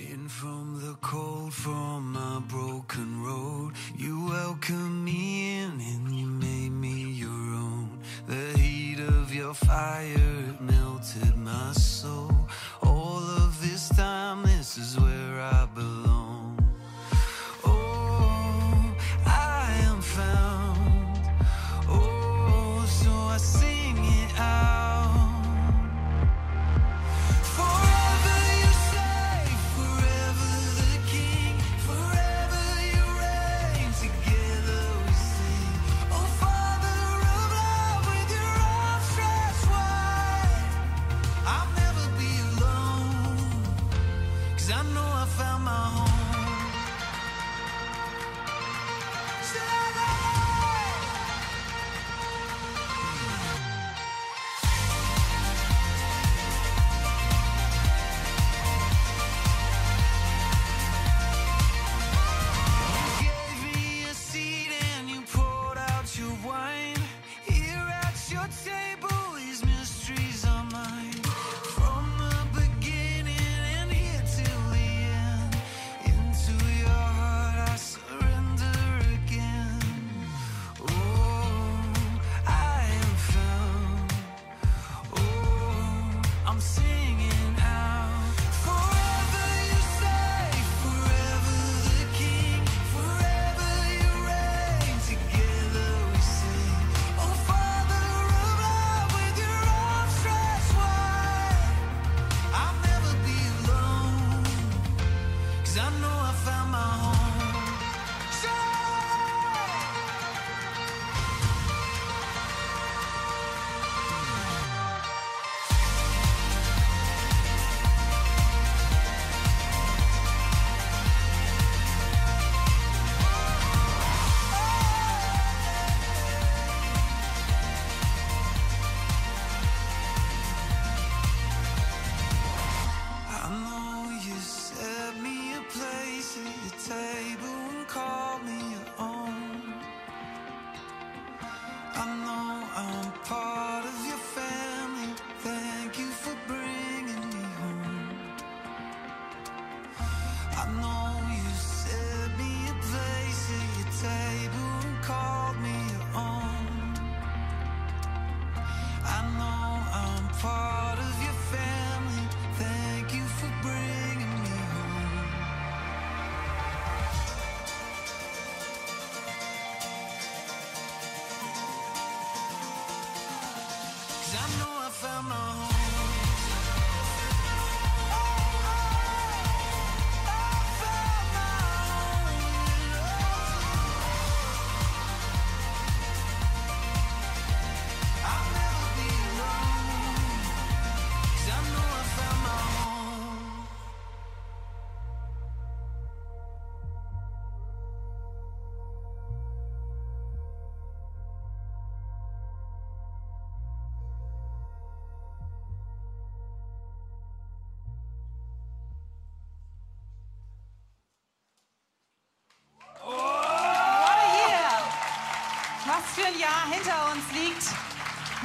In from the cold, from my broken road, you welcome me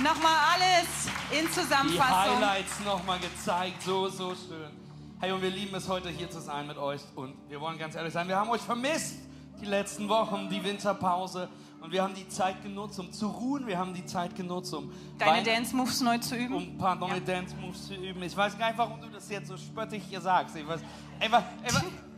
Nochmal alles in Die Zusammenfassung. Highlights nochmal gezeigt, so, so schön. Hey, und wir lieben es heute hier zu sein mit euch und wir wollen ganz ehrlich sein, wir haben euch vermisst die letzten Wochen, die Winterpause und wir haben die Zeit genutzt, um zu ruhen, wir haben die Zeit genutzt, um Deine Dance Moves neu zu um üben. ein paar neue Ja. Dance Moves zu üben. Ich weiß gar nicht, warum du das jetzt so spöttig hier sagst. Ich weiß, ey, wa-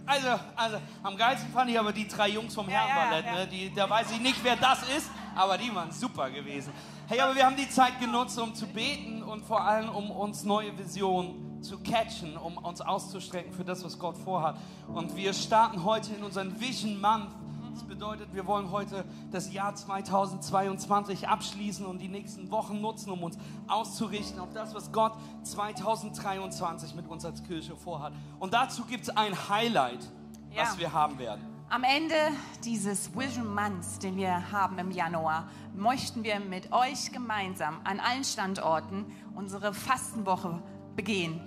also, also, am geilsten fand ich aber die drei Jungs vom ja, Herrenballett. ja. Ne? Die, da weiß ich nicht, wer das ist, aber die waren super gewesen. Hey, aber wir haben die Zeit genutzt, um zu beten und vor allem, um uns neue Visionen zu catchen, um uns auszustrecken für das, was Gott vorhat. Und wir starten heute in unseren Vision Month. Das bedeutet, wir wollen heute das Jahr 2022 abschließen und die nächsten Wochen nutzen, um uns auszurichten auf das, was Gott 2023 mit uns als Kirche vorhat. Und dazu gibt es ein Highlight, Ja. was wir haben werden. Am Ende dieses Vision Months, den wir haben im Januar, möchten wir mit euch gemeinsam an allen Standorten unsere Fastenwoche begehen.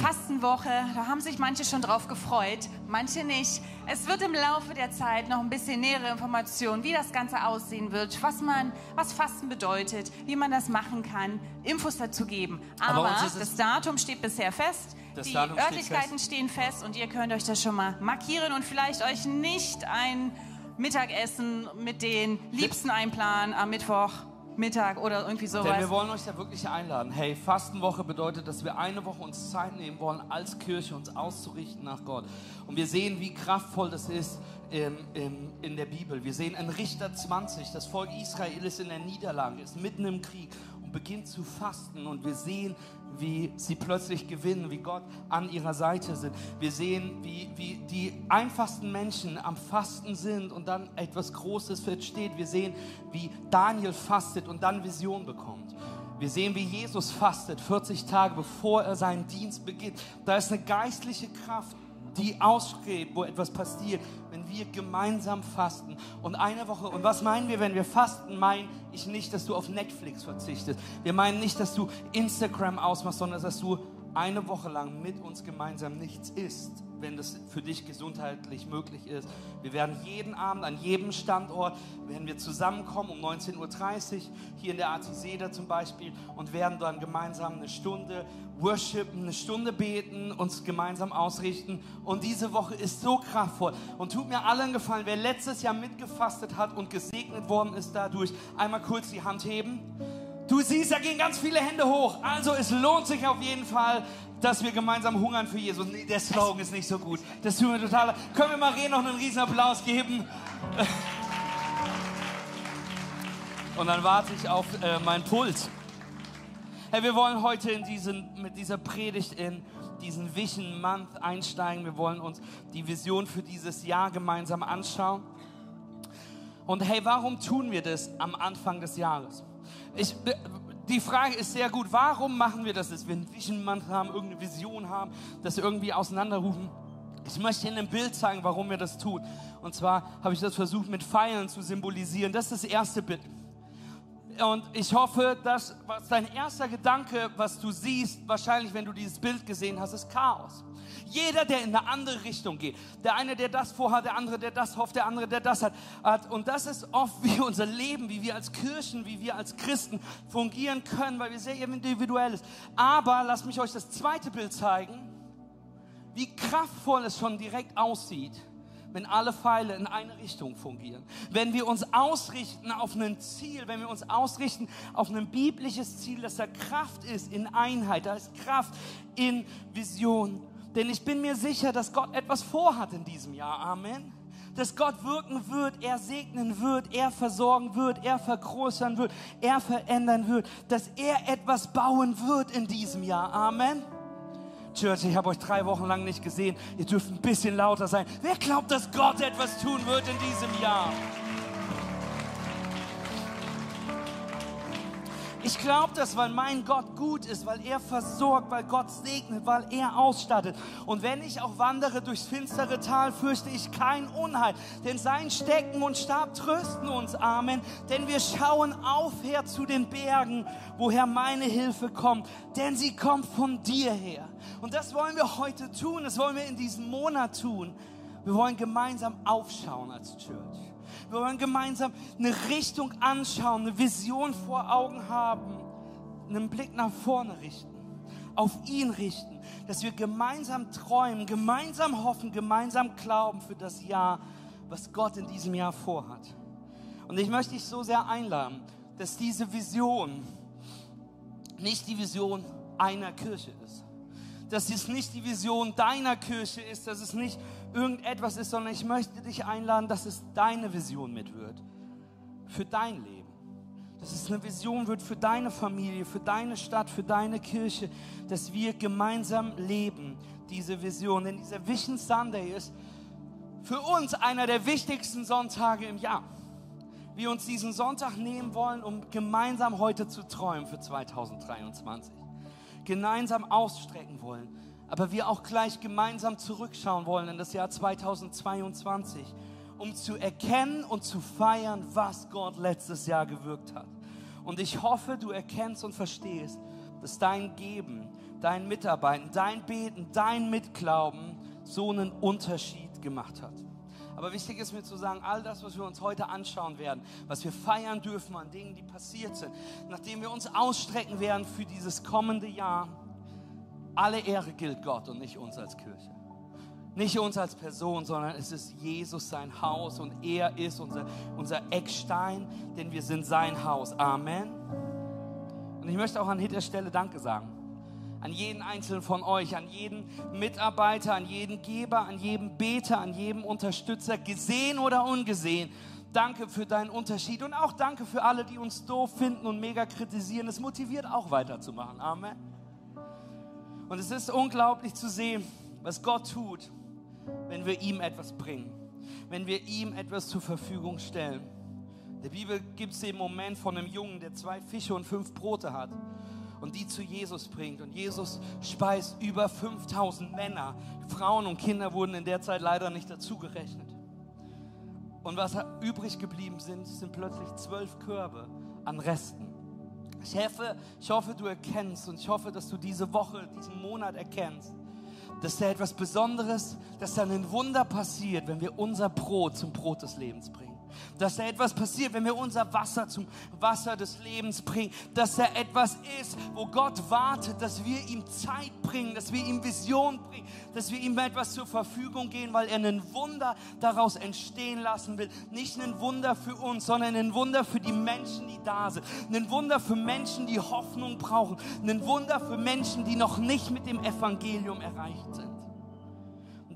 Fastenwoche, da haben sich manche schon drauf gefreut, manche nicht. Es wird im Laufe der Zeit noch ein bisschen nähere Informationen, wie das Ganze aussehen wird, was man, was Fasten bedeutet, wie man das machen kann, Infos dazu geben. Aber Aber, das Datum steht bisher fest. Die Örtlichkeiten stehen fest und ihr könnt euch das schon mal markieren und vielleicht euch nicht ein Mittagessen mit den Liebsten einplanen am Mittwoch Mittag oder irgendwie Denn sowas. wir wollen euch da wirklich einladen. Hey, Fastenwoche bedeutet, dass wir eine Woche uns Zeit nehmen wollen, als Kirche uns auszurichten nach Gott. Und wir sehen, wie kraftvoll das ist im, im, in der Bibel. Wir sehen in Richter 20, das Volk Israel ist in der Niederlage, ist mitten im Krieg und beginnt zu fasten. Und wir sehen, wie sie plötzlich gewinnen, wie Gott an ihrer Seite sind. Wir sehen, wie, wie die einfachsten Menschen am Fasten sind und dann etwas Großes entsteht. Wir sehen, wie Daniel fastet und dann Vision bekommt. Wir sehen, wie Jesus fastet 40 Tage bevor er seinen Dienst beginnt. Da ist eine geistliche Kraft, die ausstrebt, wo etwas passiert, wenn wir gemeinsam fasten. Und eine Woche, und was meinen wir, wenn wir fasten, meine ich nicht, dass du auf Netflix verzichtest. Wir meinen nicht, dass du Instagram ausmachst, sondern dass du eine Woche lang mit uns gemeinsam nichts isst, wenn das für dich gesundheitlich möglich ist. Wir werden jeden Abend an jedem Standort, werden wir zusammenkommen um 19.30 Uhr, hier in der Artiseda zum Beispiel, und werden dann gemeinsam eine Stunde worshipen, eine Stunde beten, uns gemeinsam ausrichten. Und diese Woche ist so kraftvoll. Und tut mir allen gefallen, wer letztes Jahr mitgefastet hat und gesegnet worden ist dadurch, einmal kurz die Hand heben. Du siehst, da gehen ganz viele Hände hoch. Also es lohnt sich auf jeden Fall, dass wir gemeinsam hungern für Jesus. Nee, der Slogan ist nicht so gut. Das tut mir total. Können wir Marie noch einen riesen Applaus geben? Und dann warte ich auf äh, mein Pult. Hey, wir wollen heute in diesen, mit dieser Predigt in diesen Vision Month einsteigen. Wir wollen uns die Vision für dieses Jahr gemeinsam anschauen. Und hey, warum tun wir das am Anfang des Jahres? Ich, die Frage ist sehr gut. Warum machen wir das, dass wir einen Vision haben, irgendeine Vision haben, das irgendwie auseinanderrufen? Ich möchte Ihnen ein Bild zeigen, warum wir das tun. Und zwar habe ich das versucht mit Pfeilen zu symbolisieren. Das ist das erste Bild. Und ich hoffe, dass was dein erster Gedanke, was du siehst, wahrscheinlich, wenn du dieses Bild gesehen hast, ist Chaos. Jeder, der in eine andere Richtung geht. Der eine, der das vorhat, der andere, der das hofft, der andere, der das hat. Und das ist oft, wie unser Leben, wie wir als Kirchen, wie wir als Christen fungieren können, weil wir sehr individuell sind. Aber lasst mich euch das zweite Bild zeigen, wie kraftvoll es schon direkt aussieht wenn alle Pfeile in eine Richtung fungieren. Wenn wir uns ausrichten auf ein Ziel, wenn wir uns ausrichten auf ein biblisches Ziel, dass da Kraft ist in Einheit, da ist Kraft in Vision. Denn ich bin mir sicher, dass Gott etwas vorhat in diesem Jahr. Amen. Dass Gott wirken wird, er segnen wird, er versorgen wird, er vergrößern wird, er verändern wird, dass er etwas bauen wird in diesem Jahr. Amen. Church, ich habe euch drei Wochen lang nicht gesehen. Ihr dürft ein bisschen lauter sein. Wer glaubt, dass Gott etwas tun wird in diesem Jahr? Ich glaube das, weil mein Gott gut ist, weil er versorgt, weil Gott segnet, weil er ausstattet. Und wenn ich auch wandere durchs finstere Tal, fürchte ich kein Unheil, denn sein Stecken und Stab trösten uns. Amen. Denn wir schauen auf her zu den Bergen, woher meine Hilfe kommt, denn sie kommt von dir her. Und das wollen wir heute tun, das wollen wir in diesem Monat tun. Wir wollen gemeinsam aufschauen als Church. Wir wollen gemeinsam eine Richtung anschauen, eine Vision vor Augen haben, einen Blick nach vorne richten, auf ihn richten, dass wir gemeinsam träumen, gemeinsam hoffen, gemeinsam glauben für das Jahr, was Gott in diesem Jahr vorhat. Und ich möchte dich so sehr einladen, dass diese Vision nicht die Vision einer Kirche ist dass es nicht die Vision deiner Kirche ist, dass es nicht irgendetwas ist, sondern ich möchte dich einladen, dass es deine Vision mit wird. Für dein Leben. Dass es eine Vision wird für deine Familie, für deine Stadt, für deine Kirche, dass wir gemeinsam leben, diese Vision. Denn dieser Vision Sunday ist für uns einer der wichtigsten Sonntage im Jahr. Wir uns diesen Sonntag nehmen wollen, um gemeinsam heute zu träumen für 2023 gemeinsam ausstrecken wollen, aber wir auch gleich gemeinsam zurückschauen wollen in das Jahr 2022, um zu erkennen und zu feiern, was Gott letztes Jahr gewirkt hat. Und ich hoffe, du erkennst und verstehst, dass dein Geben, dein Mitarbeiten, dein Beten, dein Mitglauben so einen Unterschied gemacht hat. Aber wichtig ist mir zu sagen, all das, was wir uns heute anschauen werden, was wir feiern dürfen an Dingen, die passiert sind, nachdem wir uns ausstrecken werden für dieses kommende Jahr, Alle Ehre gilt Gott und nicht uns als Kirche. Nicht uns als Person, sondern es ist Jesus sein Haus und er ist unser, unser Eckstein, denn wir sind sein Haus. Amen. Und ich möchte auch an dieser Stelle Danke sagen. An jeden einzelnen von euch, an jeden Mitarbeiter, an jeden Geber, an jeden Beter, an jeden Unterstützer, gesehen oder ungesehen. Danke für deinen Unterschied und auch danke für alle, die uns doof finden und mega kritisieren. Es motiviert auch weiterzumachen. Amen. Und es ist unglaublich zu sehen, was Gott tut, wenn wir ihm etwas bringen, wenn wir ihm etwas zur Verfügung stellen. Der Bibel gibt es den Moment von einem Jungen, der zwei Fische und fünf Brote hat und die zu Jesus bringt. Und Jesus speist über 5000 Männer. Frauen und Kinder wurden in der Zeit leider nicht dazu gerechnet. Und was übrig geblieben sind, sind plötzlich zwölf Körbe an Resten. Ich hoffe, ich hoffe, du erkennst und ich hoffe, dass du diese Woche, diesen Monat erkennst, dass da etwas Besonderes, dass da ein Wunder passiert, wenn wir unser Brot zum Brot des Lebens bringen dass da etwas passiert, wenn wir unser Wasser zum Wasser des Lebens bringen, dass da etwas ist, wo Gott wartet, dass wir ihm Zeit bringen, dass wir ihm Vision bringen, dass wir ihm etwas zur Verfügung gehen, weil er ein Wunder daraus entstehen lassen will. Nicht ein Wunder für uns, sondern ein Wunder für die Menschen, die da sind. Ein Wunder für Menschen, die Hoffnung brauchen. Ein Wunder für Menschen, die noch nicht mit dem Evangelium erreicht sind.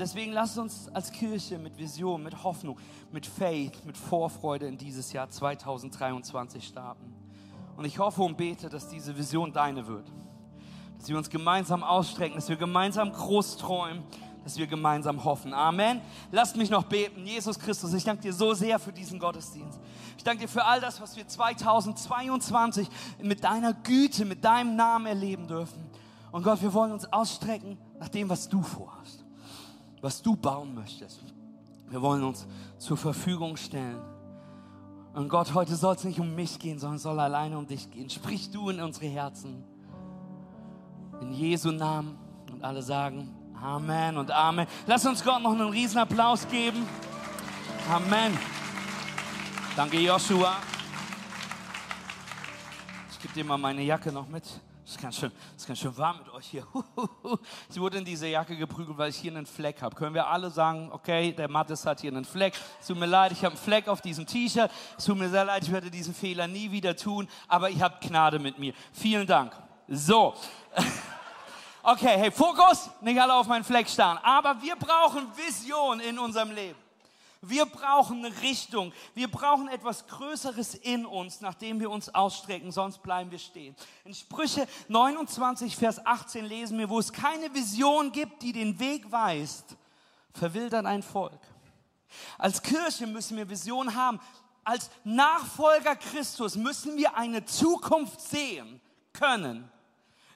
Deswegen lasst uns als Kirche mit Vision, mit Hoffnung, mit Faith, mit Vorfreude in dieses Jahr 2023 starten. Und ich hoffe und bete, dass diese Vision deine wird. Dass wir uns gemeinsam ausstrecken, dass wir gemeinsam groß träumen, dass wir gemeinsam hoffen. Amen. Lasst mich noch beten. Jesus Christus, ich danke dir so sehr für diesen Gottesdienst. Ich danke dir für all das, was wir 2022 mit deiner Güte, mit deinem Namen erleben dürfen. Und Gott, wir wollen uns ausstrecken nach dem, was du vorhast was du bauen möchtest. Wir wollen uns zur Verfügung stellen. Und Gott, heute soll es nicht um mich gehen, sondern soll alleine um dich gehen. Sprich du in unsere Herzen. In Jesu Namen. Und alle sagen Amen und Amen. Lass uns Gott noch einen riesen Applaus geben. Amen. Danke, Joshua. Ich gebe dir mal meine Jacke noch mit. Ist, ganz schön, ist ganz schön warm mit euch hier. Ich wurde in diese Jacke geprügelt, weil ich hier einen Fleck habe. Können wir alle sagen, okay, der Mattes hat hier einen Fleck. Es tut mir leid, ich habe einen Fleck auf diesem T-Shirt. Es tut mir sehr leid, ich werde diesen Fehler nie wieder tun, aber ich habe Gnade mit mir. Vielen Dank. So. Okay, hey, Fokus, nicht alle auf meinen Fleck starren. Aber wir brauchen Vision in unserem Leben. Wir brauchen eine Richtung. Wir brauchen etwas Größeres in uns, nachdem wir uns ausstrecken, sonst bleiben wir stehen. In Sprüche 29, Vers 18 lesen wir, wo es keine Vision gibt, die den Weg weist, verwildert ein Volk. Als Kirche müssen wir Vision haben. Als Nachfolger Christus müssen wir eine Zukunft sehen können,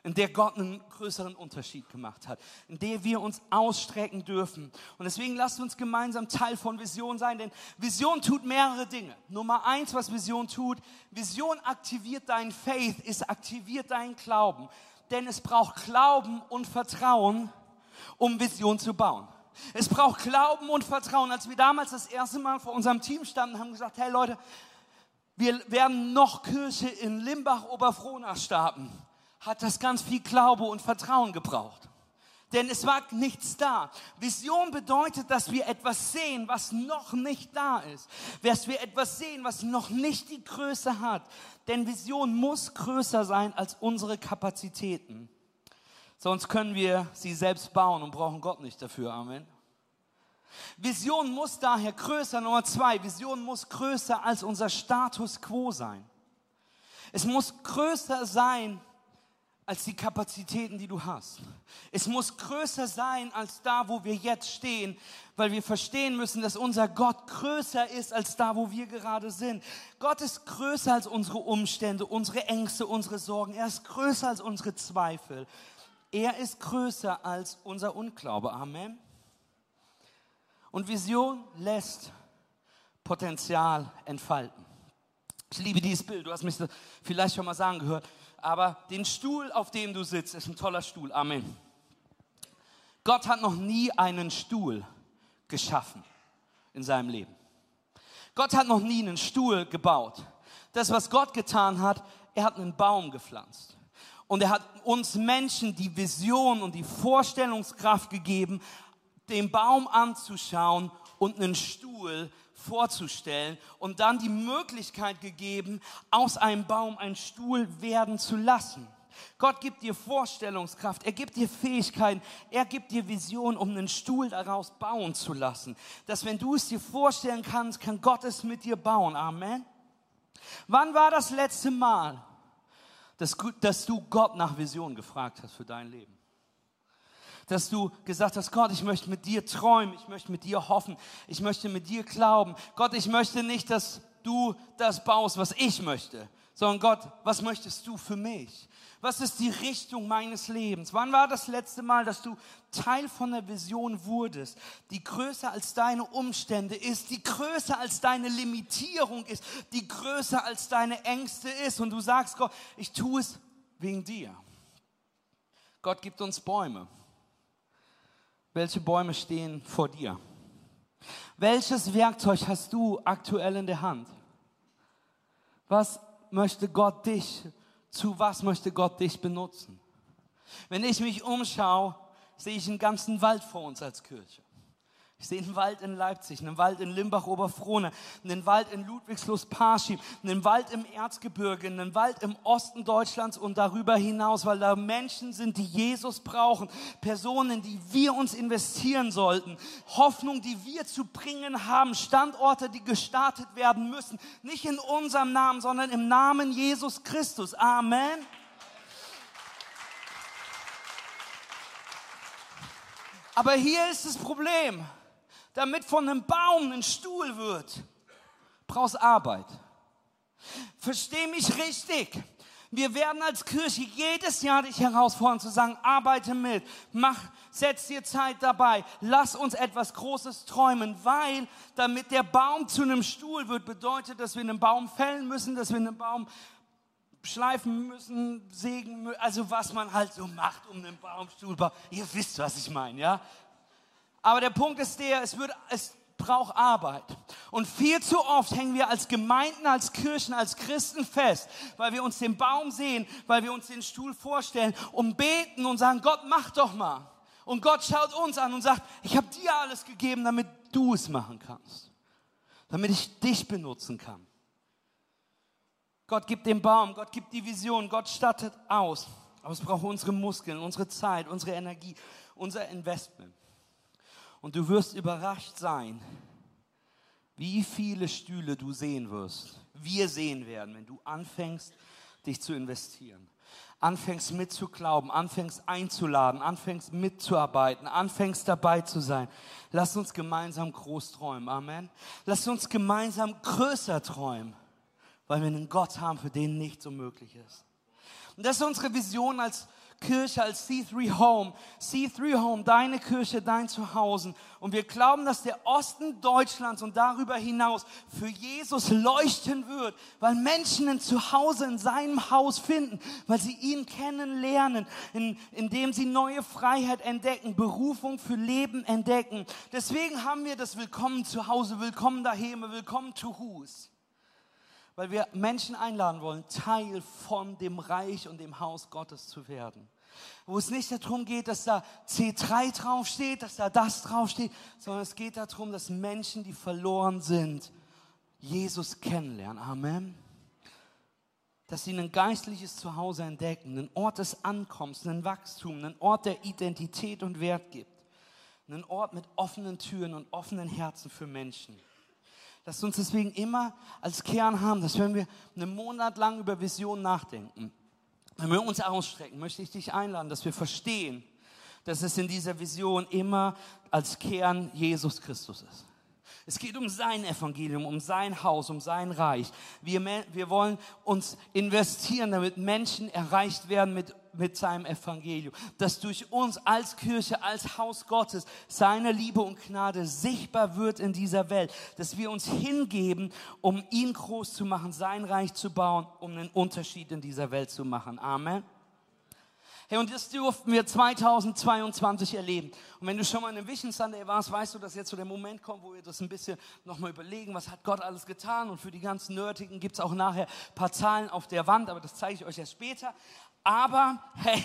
in der Gott einen größeren Unterschied gemacht hat, in der wir uns ausstrecken dürfen. Und deswegen lasst uns gemeinsam Teil von Vision sein, denn Vision tut mehrere Dinge. Nummer eins, was Vision tut, Vision aktiviert dein Faith, es aktiviert deinen Glauben. Denn es braucht Glauben und Vertrauen, um Vision zu bauen. Es braucht Glauben und Vertrauen. Als wir damals das erste Mal vor unserem Team standen, haben gesagt, hey Leute, wir werden noch Kirche in Limbach-Oberfrohna starten hat das ganz viel Glaube und Vertrauen gebraucht. Denn es war nichts da. Vision bedeutet, dass wir etwas sehen, was noch nicht da ist. Dass wir etwas sehen, was noch nicht die Größe hat. Denn Vision muss größer sein als unsere Kapazitäten. Sonst können wir sie selbst bauen und brauchen Gott nicht dafür. Amen. Vision muss daher größer, Nummer zwei, Vision muss größer als unser Status quo sein. Es muss größer sein als die Kapazitäten, die du hast. Es muss größer sein als da, wo wir jetzt stehen, weil wir verstehen müssen, dass unser Gott größer ist als da, wo wir gerade sind. Gott ist größer als unsere Umstände, unsere Ängste, unsere Sorgen. Er ist größer als unsere Zweifel. Er ist größer als unser Unglaube. Amen. Und Vision lässt Potenzial entfalten. Ich liebe dieses Bild. Du hast mich vielleicht schon mal sagen gehört aber den Stuhl, auf dem du sitzt, ist ein toller Stuhl. Amen. Gott hat noch nie einen Stuhl geschaffen in seinem Leben. Gott hat noch nie einen Stuhl gebaut. Das, was Gott getan hat, er hat einen Baum gepflanzt. Und er hat uns Menschen die Vision und die Vorstellungskraft gegeben, den Baum anzuschauen und einen Stuhl vorzustellen und dann die Möglichkeit gegeben, aus einem Baum ein Stuhl werden zu lassen. Gott gibt dir Vorstellungskraft, er gibt dir Fähigkeiten, er gibt dir Vision, um einen Stuhl daraus bauen zu lassen. Dass wenn du es dir vorstellen kannst, kann Gott es mit dir bauen. Amen. Wann war das letzte Mal, dass, dass du Gott nach Vision gefragt hast für dein Leben? Dass du gesagt hast, Gott, ich möchte mit dir träumen, ich möchte mit dir hoffen, ich möchte mit dir glauben. Gott, ich möchte nicht, dass du das baust, was ich möchte, sondern Gott, was möchtest du für mich? Was ist die Richtung meines Lebens? Wann war das letzte Mal, dass du Teil von der Vision wurdest, die größer als deine Umstände ist, die größer als deine Limitierung ist, die größer als deine Ängste ist und du sagst, Gott, ich tue es wegen dir. Gott gibt uns Bäume. Welche Bäume stehen vor dir? Welches Werkzeug hast du aktuell in der Hand? Was möchte Gott dich zu was möchte Gott dich benutzen? Wenn ich mich umschaue, sehe ich einen ganzen Wald vor uns als Kirche. Ich sehe einen Wald in Leipzig, einen Wald in Limbach-Oberfrohne, einen Wald in Ludwigslust-Parschim, einen Wald im Erzgebirge, einen Wald im Osten Deutschlands und darüber hinaus, weil da Menschen sind, die Jesus brauchen, Personen, die wir uns investieren sollten, Hoffnung, die wir zu bringen haben, Standorte, die gestartet werden müssen, nicht in unserem Namen, sondern im Namen Jesus Christus. Amen. Aber hier ist das Problem damit von einem Baum ein Stuhl wird, brauchst Arbeit. Versteh mich richtig. Wir werden als Kirche jedes Jahr dich herausfordern zu sagen, arbeite mit, mach, setz dir Zeit dabei, lass uns etwas Großes träumen, weil damit der Baum zu einem Stuhl wird, bedeutet, dass wir einen Baum fällen müssen, dass wir einen Baum schleifen müssen, sägen müssen, also was man halt so macht, um einen Baumstuhl zu bauen. Ihr wisst, was ich meine, ja? Aber der Punkt ist der, es, wird, es braucht Arbeit. Und viel zu oft hängen wir als Gemeinden, als Kirchen, als Christen fest, weil wir uns den Baum sehen, weil wir uns den Stuhl vorstellen und beten und sagen, Gott, mach doch mal. Und Gott schaut uns an und sagt, ich habe dir alles gegeben, damit du es machen kannst. Damit ich dich benutzen kann. Gott gibt den Baum, Gott gibt die Vision, Gott stattet aus. Aber es braucht unsere Muskeln, unsere Zeit, unsere Energie, unser Investment. Und du wirst überrascht sein, wie viele Stühle du sehen wirst, wir sehen werden, wenn du anfängst, dich zu investieren. Anfängst mitzuglauben, anfängst einzuladen, anfängst mitzuarbeiten, anfängst dabei zu sein. Lass uns gemeinsam groß träumen. Amen. Lass uns gemeinsam größer träumen, weil wir einen Gott haben, für den nichts unmöglich ist. Und das ist unsere Vision als Kirche als C3 Home. C3 Home, deine Kirche, dein Zuhause. Und wir glauben, dass der Osten Deutschlands und darüber hinaus für Jesus leuchten wird, weil Menschen ein Zuhause in seinem Haus finden, weil sie ihn kennenlernen, in, indem sie neue Freiheit entdecken, Berufung für Leben entdecken. Deswegen haben wir das Willkommen zu Hause, Willkommen daheim, Willkommen to Hus weil wir Menschen einladen wollen, Teil von dem Reich und dem Haus Gottes zu werden. Wo es nicht darum geht, dass da C3 draufsteht, dass da das draufsteht, sondern es geht darum, dass Menschen, die verloren sind, Jesus kennenlernen. Amen. Dass sie ein geistliches Zuhause entdecken, einen Ort des Ankommens, einen Wachstum, einen Ort der Identität und Wert gibt. Einen Ort mit offenen Türen und offenen Herzen für Menschen. Lasst uns deswegen immer als Kern haben, dass wenn wir einen Monat lang über Vision nachdenken, wenn wir uns ausstrecken, möchte ich dich einladen, dass wir verstehen, dass es in dieser Vision immer als Kern Jesus Christus ist. Es geht um sein Evangelium, um sein Haus, um sein Reich. Wir, wir wollen uns investieren, damit Menschen erreicht werden mit mit seinem Evangelium, dass durch uns als Kirche, als Haus Gottes seine Liebe und Gnade sichtbar wird in dieser Welt, dass wir uns hingeben, um ihn groß zu machen, sein Reich zu bauen, um einen Unterschied in dieser Welt zu machen. Amen. Hey, und das durften wir 2022 erleben. Und wenn du schon mal in einem Vision Sunday warst, weißt du, dass jetzt so der Moment kommt, wo wir das ein bisschen nochmal überlegen, was hat Gott alles getan. Und für die ganzen Nerdigen gibt es auch nachher ein paar Zahlen auf der Wand, aber das zeige ich euch erst später. Aber hey,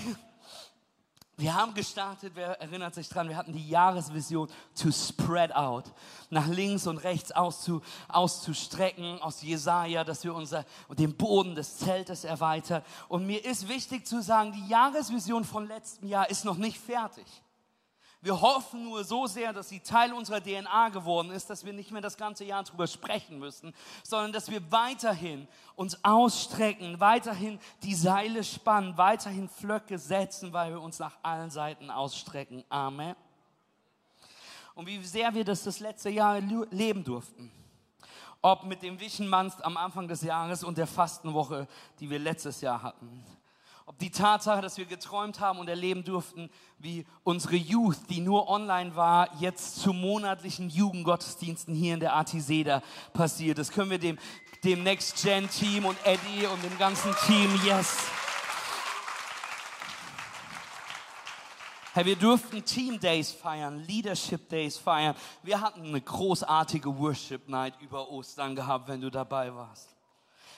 wir haben gestartet, wer erinnert sich dran, wir hatten die Jahresvision to spread out, nach links und rechts auszu, auszustrecken aus Jesaja, dass wir unser, den Boden des Zeltes erweitern. Und mir ist wichtig zu sagen, die Jahresvision von letztem Jahr ist noch nicht fertig. Wir hoffen nur so sehr, dass sie Teil unserer DNA geworden ist, dass wir nicht mehr das ganze Jahr drüber sprechen müssen, sondern dass wir weiterhin uns ausstrecken, weiterhin die Seile spannen, weiterhin Flöcke setzen, weil wir uns nach allen Seiten ausstrecken. Amen. Und wie sehr wir das das letzte Jahr leben durften. Ob mit dem Wischenmanns am Anfang des Jahres und der Fastenwoche, die wir letztes Jahr hatten ob die Tatsache, dass wir geträumt haben und erleben durften, wie unsere Youth, die nur online war, jetzt zu monatlichen Jugendgottesdiensten hier in der Artiseda passiert. Das können wir dem, dem Next Gen Team und Eddie und dem ganzen Team, yes. Hey, wir durften Team Days feiern, Leadership Days feiern. Wir hatten eine großartige Worship Night über Ostern gehabt, wenn du dabei warst.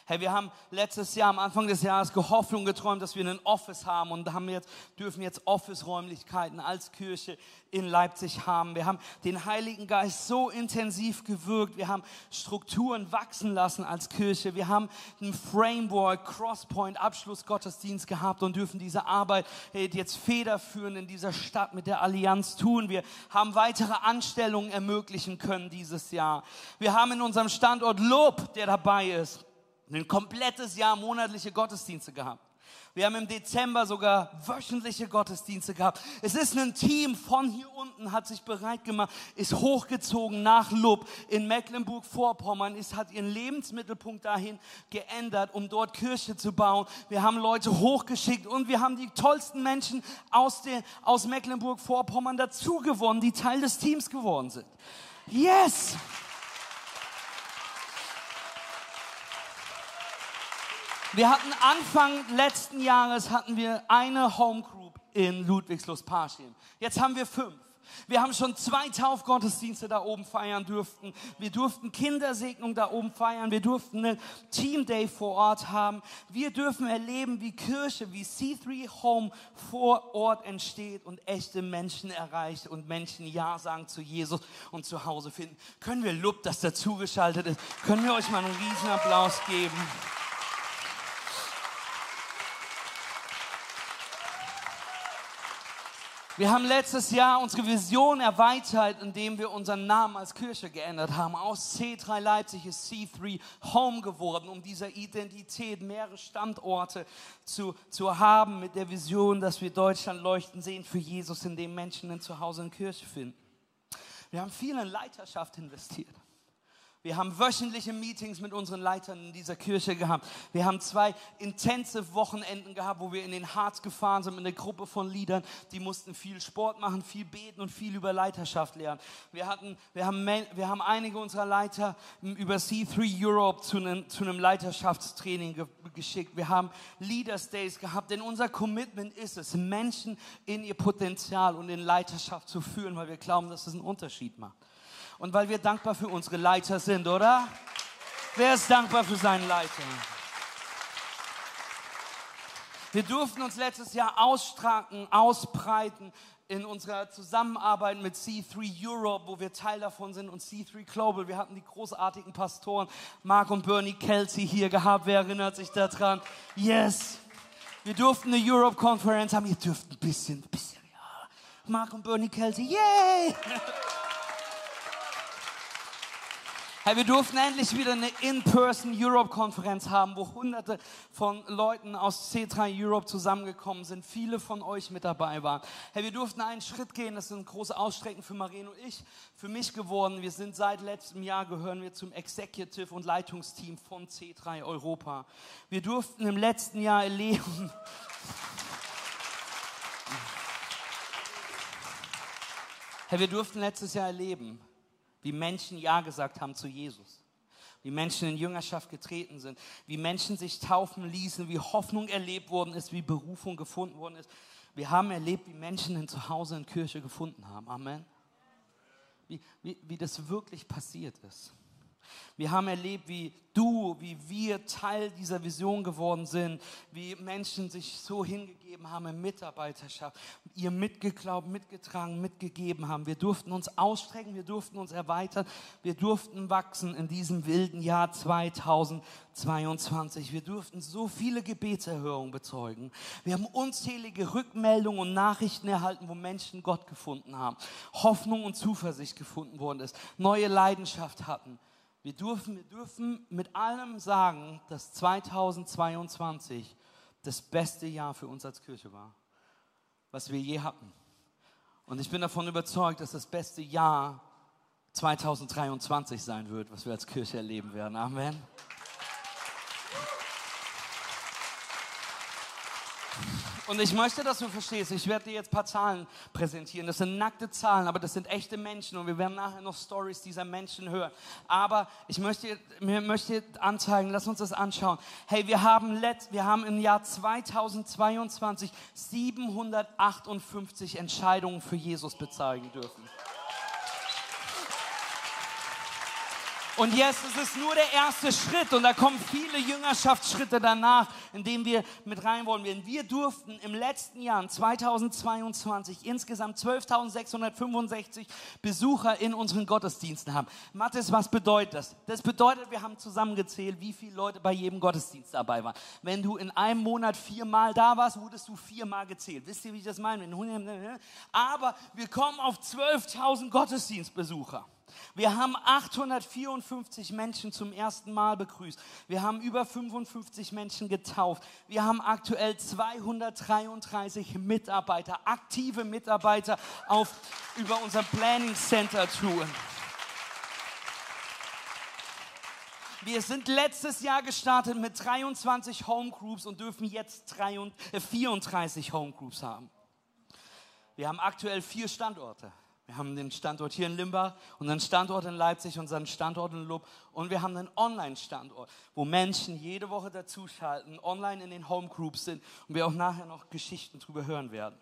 Hey, wir haben letztes Jahr, am Anfang des Jahres, gehofft geträumt, dass wir ein Office haben und haben jetzt, dürfen jetzt Office-Räumlichkeiten als Kirche in Leipzig haben. Wir haben den Heiligen Geist so intensiv gewirkt. Wir haben Strukturen wachsen lassen als Kirche. Wir haben ein Framework, Crosspoint, Abschlussgottesdienst gehabt und dürfen diese Arbeit jetzt federführend in dieser Stadt mit der Allianz tun. Wir haben weitere Anstellungen ermöglichen können dieses Jahr. Wir haben in unserem Standort Lob, der dabei ist ein komplettes Jahr monatliche Gottesdienste gehabt. Wir haben im Dezember sogar wöchentliche Gottesdienste gehabt. Es ist ein Team von hier unten, hat sich bereit gemacht, ist hochgezogen nach Lub in Mecklenburg-Vorpommern, hat ihren Lebensmittelpunkt dahin geändert, um dort Kirche zu bauen. Wir haben Leute hochgeschickt und wir haben die tollsten Menschen aus, aus Mecklenburg-Vorpommern dazu gewonnen, die Teil des Teams geworden sind. Yes! Wir hatten Anfang letzten Jahres hatten wir eine Home Group in Ludwigslust-Parchim. Jetzt haben wir fünf. Wir haben schon zwei Taufgottesdienste da oben feiern dürften. Wir durften Kindersegnung da oben feiern. Wir durften einen Team Day vor Ort haben. Wir dürfen erleben, wie Kirche, wie C3 Home vor Ort entsteht und echte Menschen erreicht und Menschen Ja sagen zu Jesus und zu Hause finden. Können wir Lob, dass dazugeschaltet ist? Können wir euch mal einen riesen Applaus geben? Wir haben letztes Jahr unsere Vision erweitert, indem wir unseren Namen als Kirche geändert haben. Aus C3 Leipzig ist C3 Home geworden, um dieser Identität mehrere Standorte zu, zu haben mit der Vision, dass wir Deutschland leuchten sehen für Jesus, in dem Menschen ein Zuhause in Kirche finden. Wir haben viel in Leiterschaft investiert. Wir haben wöchentliche Meetings mit unseren Leitern in dieser Kirche gehabt. Wir haben zwei intensive Wochenenden gehabt, wo wir in den Harz gefahren sind mit einer Gruppe von Liedern. Die mussten viel Sport machen, viel beten und viel über Leiterschaft lernen. Wir, hatten, wir, haben, wir haben einige unserer Leiter über C3 Europe zu einem, zu einem Leiterschaftstraining ge geschickt. Wir haben Leaders Days gehabt, denn unser Commitment ist es, Menschen in ihr Potenzial und in Leiterschaft zu führen, weil wir glauben, dass es einen Unterschied macht und weil wir dankbar für unsere Leiter sind, oder? Wer ist dankbar für seinen Leiter? Wir durften uns letztes Jahr ausstraken, ausbreiten in unserer Zusammenarbeit mit C3 Europe, wo wir Teil davon sind, und C3 Global. Wir hatten die großartigen Pastoren Mark und Bernie Kelsey hier gehabt. Wer erinnert sich daran? Yes! Wir durften eine Europe-Konferenz haben. Ihr dürft ein bisschen, ein bisschen, ja. Mark und Bernie Kelsey, yay! Hey, wir durften endlich wieder eine In-Person Europe-Konferenz haben, wo hunderte von Leuten aus C3 Europe zusammengekommen sind. Viele von euch mit dabei waren. Hey, wir durften einen Schritt gehen. Das ist ein großes Ausstrecken für Marien und ich, für mich geworden. Wir sind seit letztem Jahr gehören wir zum Executive und Leitungsteam von C3 Europa. Wir durften im letzten Jahr erleben, Hey, wir durften letztes Jahr erleben, wie Menschen Ja gesagt haben zu Jesus, wie Menschen in Jüngerschaft getreten sind, wie Menschen sich taufen ließen, wie Hoffnung erlebt worden ist, wie Berufung gefunden worden ist. Wir haben erlebt, wie Menschen ein Zuhause in Kirche gefunden haben. Amen. Wie, wie, wie das wirklich passiert ist. Wir haben erlebt, wie du, wie wir Teil dieser Vision geworden sind, wie Menschen sich so hingegeben haben in Mitarbeiterschaft, ihr mitgeglaubt, mitgetragen, mitgegeben haben. Wir durften uns ausstrecken, wir durften uns erweitern, wir durften wachsen in diesem wilden Jahr 2022. Wir durften so viele Gebetserhörungen bezeugen. Wir haben unzählige Rückmeldungen und Nachrichten erhalten, wo Menschen Gott gefunden haben, Hoffnung und Zuversicht gefunden worden ist, neue Leidenschaft hatten. Wir dürfen, wir dürfen mit allem sagen, dass 2022 das beste Jahr für uns als Kirche war, was wir je hatten. Und ich bin davon überzeugt, dass das beste Jahr 2023 sein wird, was wir als Kirche erleben werden. Amen. Und ich möchte, dass du verstehst, ich werde dir jetzt ein paar Zahlen präsentieren. Das sind nackte Zahlen, aber das sind echte Menschen und wir werden nachher noch Stories dieser Menschen hören. Aber ich möchte, mir möchte anzeigen, lass uns das anschauen. Hey, wir haben, letzt, wir haben im Jahr 2022 758 Entscheidungen für Jesus bezeigen dürfen. Und jetzt ist es nur der erste Schritt und da kommen viele Jüngerschaftsschritte danach, in denen wir mit rein wollen. Wir durften im letzten Jahr, 2022, insgesamt 12.665 Besucher in unseren Gottesdiensten haben. Mathis, was bedeutet das? Das bedeutet, wir haben zusammengezählt, wie viele Leute bei jedem Gottesdienst dabei waren. Wenn du in einem Monat viermal da warst, wurdest du viermal gezählt. Wisst ihr, wie ich das meine? Aber wir kommen auf 12.000 Gottesdienstbesucher. Wir haben 854 Menschen zum ersten Mal begrüßt. Wir haben über 55 Menschen getauft. Wir haben aktuell 233 Mitarbeiter, aktive Mitarbeiter auf, über unser Planning Center Touren. Wir sind letztes Jahr gestartet mit 23 Homegroups und dürfen jetzt 34 äh, Homegroups haben. Wir haben aktuell vier Standorte. Wir haben den Standort hier in Limbach, unseren Standort in Leipzig, unseren Standort in Lub und wir haben einen Online-Standort, wo Menschen jede Woche dazuschalten, online in den Homegroups sind und wir auch nachher noch Geschichten drüber hören werden.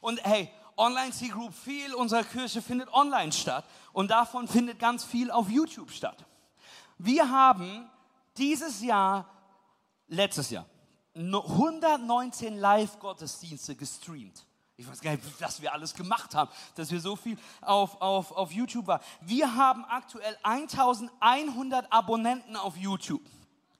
Und hey, Online-C-Group, viel unserer Kirche findet online statt und davon findet ganz viel auf YouTube statt. Wir haben dieses Jahr, letztes Jahr, 119 Live-Gottesdienste gestreamt. Ich weiß gar nicht, was wir alles gemacht haben, dass wir so viel auf, auf, auf YouTube waren. Wir haben aktuell 1100 Abonnenten auf YouTube.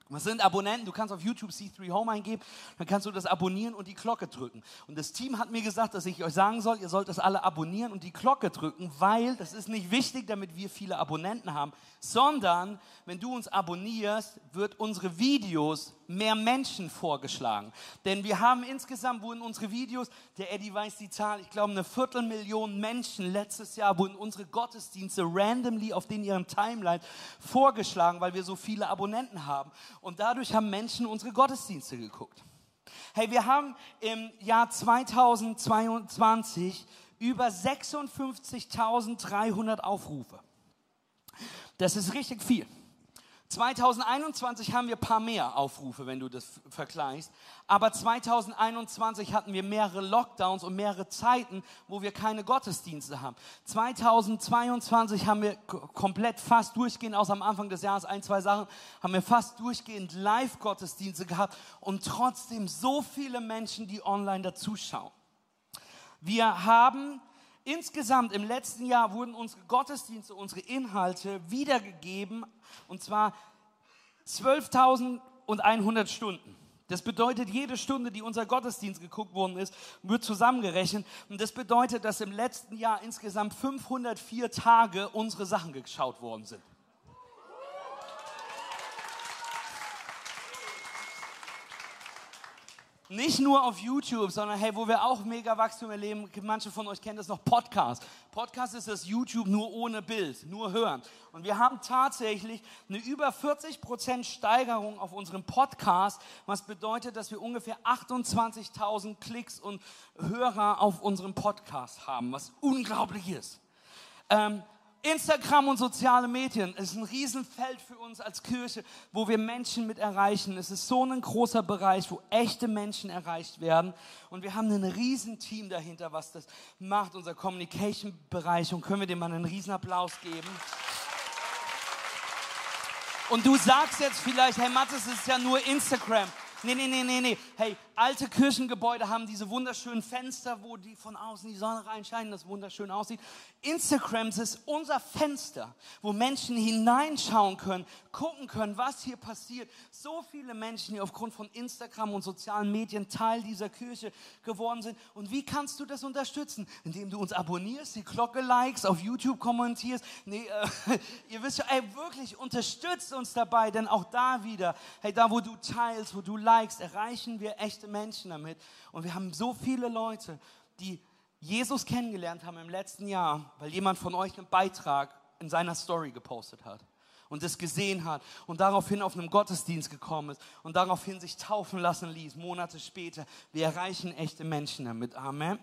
Was sind Abonnenten? Du kannst auf YouTube C3 Home eingeben, dann kannst du das abonnieren und die Glocke drücken. Und das Team hat mir gesagt, dass ich euch sagen soll, ihr sollt das alle abonnieren und die Glocke drücken, weil das ist nicht wichtig, damit wir viele Abonnenten haben, sondern wenn du uns abonnierst, wird unsere Videos mehr Menschen vorgeschlagen. Denn wir haben insgesamt, wurden unsere Videos, der Eddie weiß die Zahl, ich glaube eine Viertelmillion Menschen letztes Jahr wurden unsere Gottesdienste randomly auf den ihren Timeline vorgeschlagen, weil wir so viele Abonnenten haben. Und dadurch haben Menschen unsere Gottesdienste geguckt. Hey, wir haben im Jahr 2022 über 56.300 Aufrufe. Das ist richtig viel. 2021 haben wir ein paar mehr Aufrufe, wenn du das vergleichst. Aber 2021 hatten wir mehrere Lockdowns und mehrere Zeiten, wo wir keine Gottesdienste haben. 2022 haben wir komplett fast durchgehend, außer am Anfang des Jahres ein, zwei Sachen, haben wir fast durchgehend Live-Gottesdienste gehabt und trotzdem so viele Menschen, die online dazuschauen. Wir haben Insgesamt im letzten Jahr wurden unsere Gottesdienste, unsere Inhalte wiedergegeben und zwar 12.100 Stunden. Das bedeutet, jede Stunde, die unser Gottesdienst geguckt worden ist, wird zusammengerechnet. Und das bedeutet, dass im letzten Jahr insgesamt 504 Tage unsere Sachen geschaut worden sind. Nicht nur auf YouTube, sondern hey, wo wir auch mega Wachstum erleben. Manche von euch kennen das noch Podcast. Podcast ist das YouTube nur ohne Bild, nur hören. Und wir haben tatsächlich eine über 40% Steigerung auf unserem Podcast, was bedeutet, dass wir ungefähr 28.000 Klicks und Hörer auf unserem Podcast haben, was unglaublich ist. Ähm, Instagram und soziale Medien ist ein Riesenfeld für uns als Kirche, wo wir Menschen mit erreichen. Es ist so ein großer Bereich, wo echte Menschen erreicht werden. Und wir haben ein Riesenteam dahinter, was das macht, unser Communication-Bereich. Und können wir dem mal einen Riesenapplaus geben? Und du sagst jetzt vielleicht, hey Mathis, es ist ja nur Instagram. Nee, nee, nee, nee, nee. Hey, alte Kirchengebäude haben diese wunderschönen Fenster, wo die von außen die Sonne reinscheinen, das wunderschön aussieht. Instagram ist unser Fenster, wo Menschen hineinschauen können, gucken können, was hier passiert. So viele Menschen, die aufgrund von Instagram und sozialen Medien Teil dieser Kirche geworden sind. Und wie kannst du das unterstützen? Indem du uns abonnierst, die Glocke likest, auf YouTube kommentierst. Nee, äh, ihr wisst ja, ey, wirklich unterstützt uns dabei, denn auch da wieder, hey, da wo du teilst, wo du likest, erreichen wir echte Menschen damit. Und wir haben so viele Leute, die Jesus kennengelernt haben im letzten Jahr, weil jemand von euch einen Beitrag in seiner Story gepostet hat und es gesehen hat und daraufhin auf einem Gottesdienst gekommen ist und daraufhin sich taufen lassen ließ, Monate später. Wir erreichen echte Menschen damit. Amen.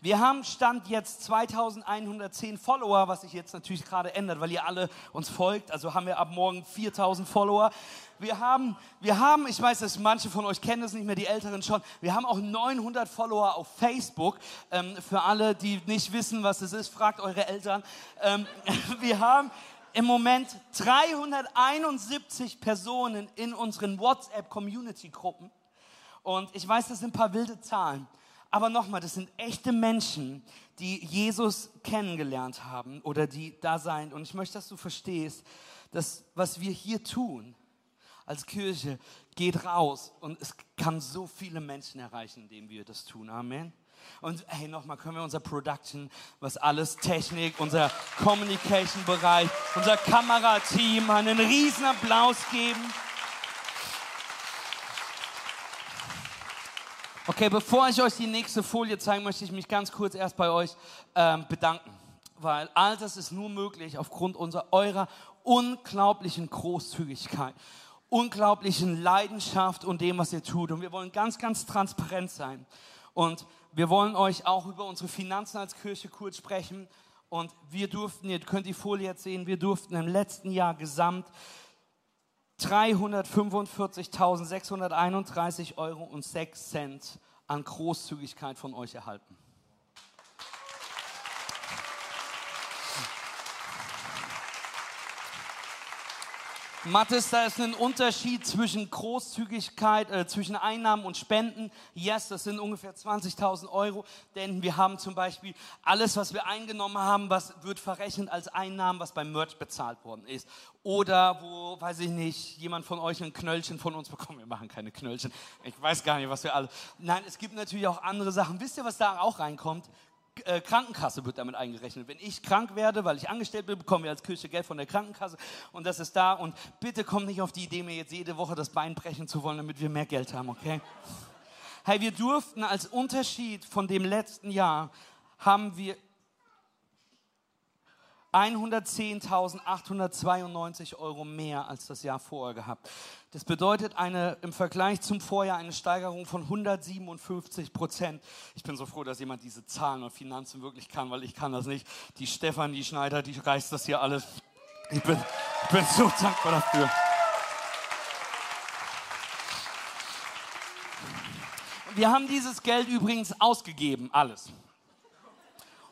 Wir haben Stand jetzt 2110 Follower, was sich jetzt natürlich gerade ändert, weil ihr alle uns folgt. Also haben wir ab morgen 4000 Follower. Wir haben, wir haben, ich weiß, dass manche von euch kennen das nicht mehr, die Älteren schon. Wir haben auch 900 Follower auf Facebook. Ähm, für alle, die nicht wissen, was es ist, fragt eure Eltern. Ähm, wir haben im Moment 371 Personen in unseren WhatsApp-Community-Gruppen. Und ich weiß, das sind ein paar wilde Zahlen. Aber nochmal, das sind echte Menschen, die Jesus kennengelernt haben oder die da sein. Und ich möchte, dass du verstehst, dass was wir hier tun als Kirche geht raus und es kann so viele Menschen erreichen, indem wir das tun. Amen. Und hey, nochmal, können wir unser Production, was alles Technik, unser Communication-Bereich, unser Kamerateam einen riesen Applaus geben. Okay, bevor ich euch die nächste Folie zeige, möchte ich mich ganz kurz erst bei euch ähm, bedanken. Weil all das ist nur möglich aufgrund unserer, eurer unglaublichen Großzügigkeit, unglaublichen Leidenschaft und dem, was ihr tut. Und wir wollen ganz, ganz transparent sein. Und wir wollen euch auch über unsere Finanzen als Kirche kurz sprechen. Und wir durften, ihr könnt die Folie jetzt sehen, wir durften im letzten Jahr gesamt 345.631 Euro und 6 Cent an Großzügigkeit von euch erhalten. Mathis, da ist ein Unterschied zwischen Großzügigkeit, äh, zwischen Einnahmen und Spenden. Yes, das sind ungefähr 20.000 Euro, denn wir haben zum Beispiel alles, was wir eingenommen haben, was wird verrechnet als Einnahmen, was beim Merch bezahlt worden ist. Oder wo, weiß ich nicht, jemand von euch ein Knöllchen von uns bekommt. Wir machen keine Knöllchen. Ich weiß gar nicht, was wir alle. Nein, es gibt natürlich auch andere Sachen. Wisst ihr, was da auch reinkommt? Äh, Krankenkasse wird damit eingerechnet. Wenn ich krank werde, weil ich angestellt bin, bekommen wir als Kirche Geld von der Krankenkasse und das ist da. Und bitte kommt nicht auf die Idee, mir jetzt jede Woche das Bein brechen zu wollen, damit wir mehr Geld haben, okay? Hey, wir durften als Unterschied von dem letzten Jahr haben wir 110.892 Euro mehr als das Jahr vorher gehabt. Das bedeutet eine, im Vergleich zum Vorjahr eine Steigerung von 157 Prozent. Ich bin so froh, dass jemand diese Zahlen und Finanzen wirklich kann, weil ich kann das nicht. Die Stefanie Schneider, die reißt das hier alles. Ich bin, ich bin so dankbar dafür. Wir haben dieses Geld übrigens ausgegeben, alles.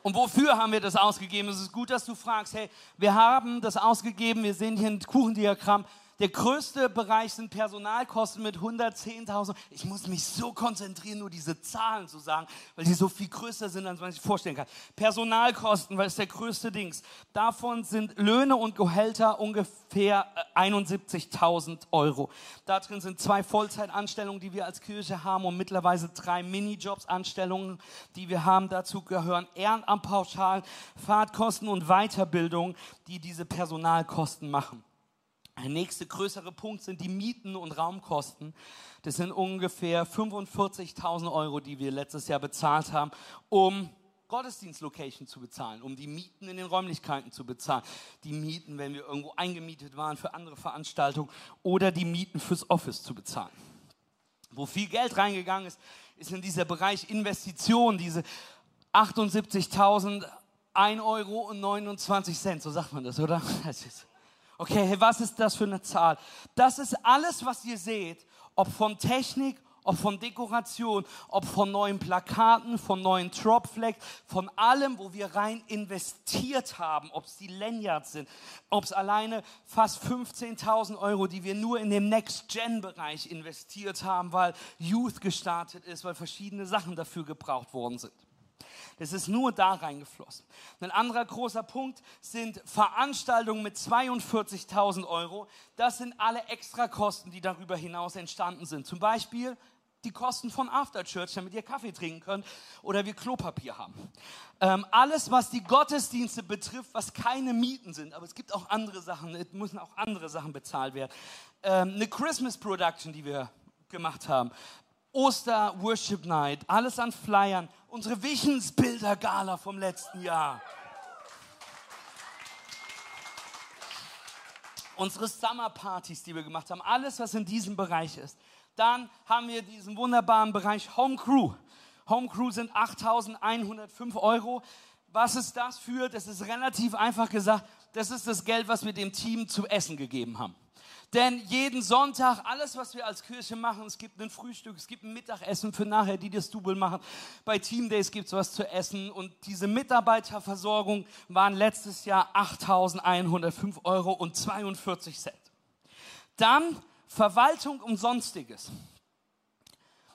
Und wofür haben wir das ausgegeben? Es ist gut, dass du fragst. Hey, wir haben das ausgegeben. Wir sehen hier ein Kuchendiagramm. Der größte Bereich sind Personalkosten mit 110.000. Ich muss mich so konzentrieren, nur diese Zahlen zu sagen, weil die so viel größer sind, als man sich vorstellen kann. Personalkosten, weil es der größte Dings. Davon sind Löhne und Gehälter ungefähr 71.000 äh, Euro. Da drin sind zwei Vollzeitanstellungen, die wir als Kirche haben und mittlerweile drei Minijobs-Anstellungen, die wir haben. Dazu gehören Ehrenamtpauschalen, Fahrtkosten und Weiterbildung, die diese Personalkosten machen. Der nächste größere Punkt sind die Mieten und Raumkosten. Das sind ungefähr 45.000 Euro, die wir letztes Jahr bezahlt haben, um Gottesdienstlocation zu bezahlen, um die Mieten in den Räumlichkeiten zu bezahlen, die Mieten, wenn wir irgendwo eingemietet waren für andere Veranstaltungen oder die Mieten fürs Office zu bezahlen. Wo viel Geld reingegangen ist, ist in dieser Bereich Investition, diese 78.000 Euro und 29 Cent, so sagt man das, oder? Das ist Okay, was ist das für eine Zahl? Das ist alles, was ihr seht, ob von Technik, Ob von Dekoration, ob von neuen Plakaten, von neuen Dropflex, von allem, wo wir rein investiert haben, ob es die Lanyards sind, ob es alleine fast 15.000 Euro, die wir nur in dem Next-Gen-Bereich investiert haben, weil Youth gestartet ist, weil verschiedene Sachen dafür gebraucht worden sind. Das ist nur da reingeflossen. Ein anderer großer Punkt sind Veranstaltungen mit 42.000 Euro. Das sind alle Extrakosten, die darüber hinaus entstanden sind. Zum Beispiel die Kosten von Afterchurch, damit ihr Kaffee trinken könnt oder wir Klopapier haben. Ähm, alles, was die Gottesdienste betrifft, was keine Mieten sind, aber es gibt auch andere Sachen, es müssen auch andere Sachen bezahlt werden. Ähm, eine Christmas Production, die wir gemacht haben. Oster Worship Night, alles an Flyern, unsere Visionsbilder Gala vom letzten Jahr. Unsere Summerpartys, die wir gemacht haben, alles, was in diesem Bereich ist. Dann haben wir diesen wunderbaren Bereich Home Crew. Home Crew sind 8.105 Euro. Was ist das für? Das ist relativ einfach gesagt. Das ist das Geld, was wir dem Team zu essen gegeben haben. Denn jeden Sonntag, alles, was wir als Kirche machen, es gibt ein Frühstück, es gibt ein Mittagessen für nachher, die das Double machen. Bei Team Days gibt es was zu essen. Und diese Mitarbeiterversorgung waren letztes Jahr 8.105 Euro und 42 Cent. Dann Verwaltung und Sonstiges.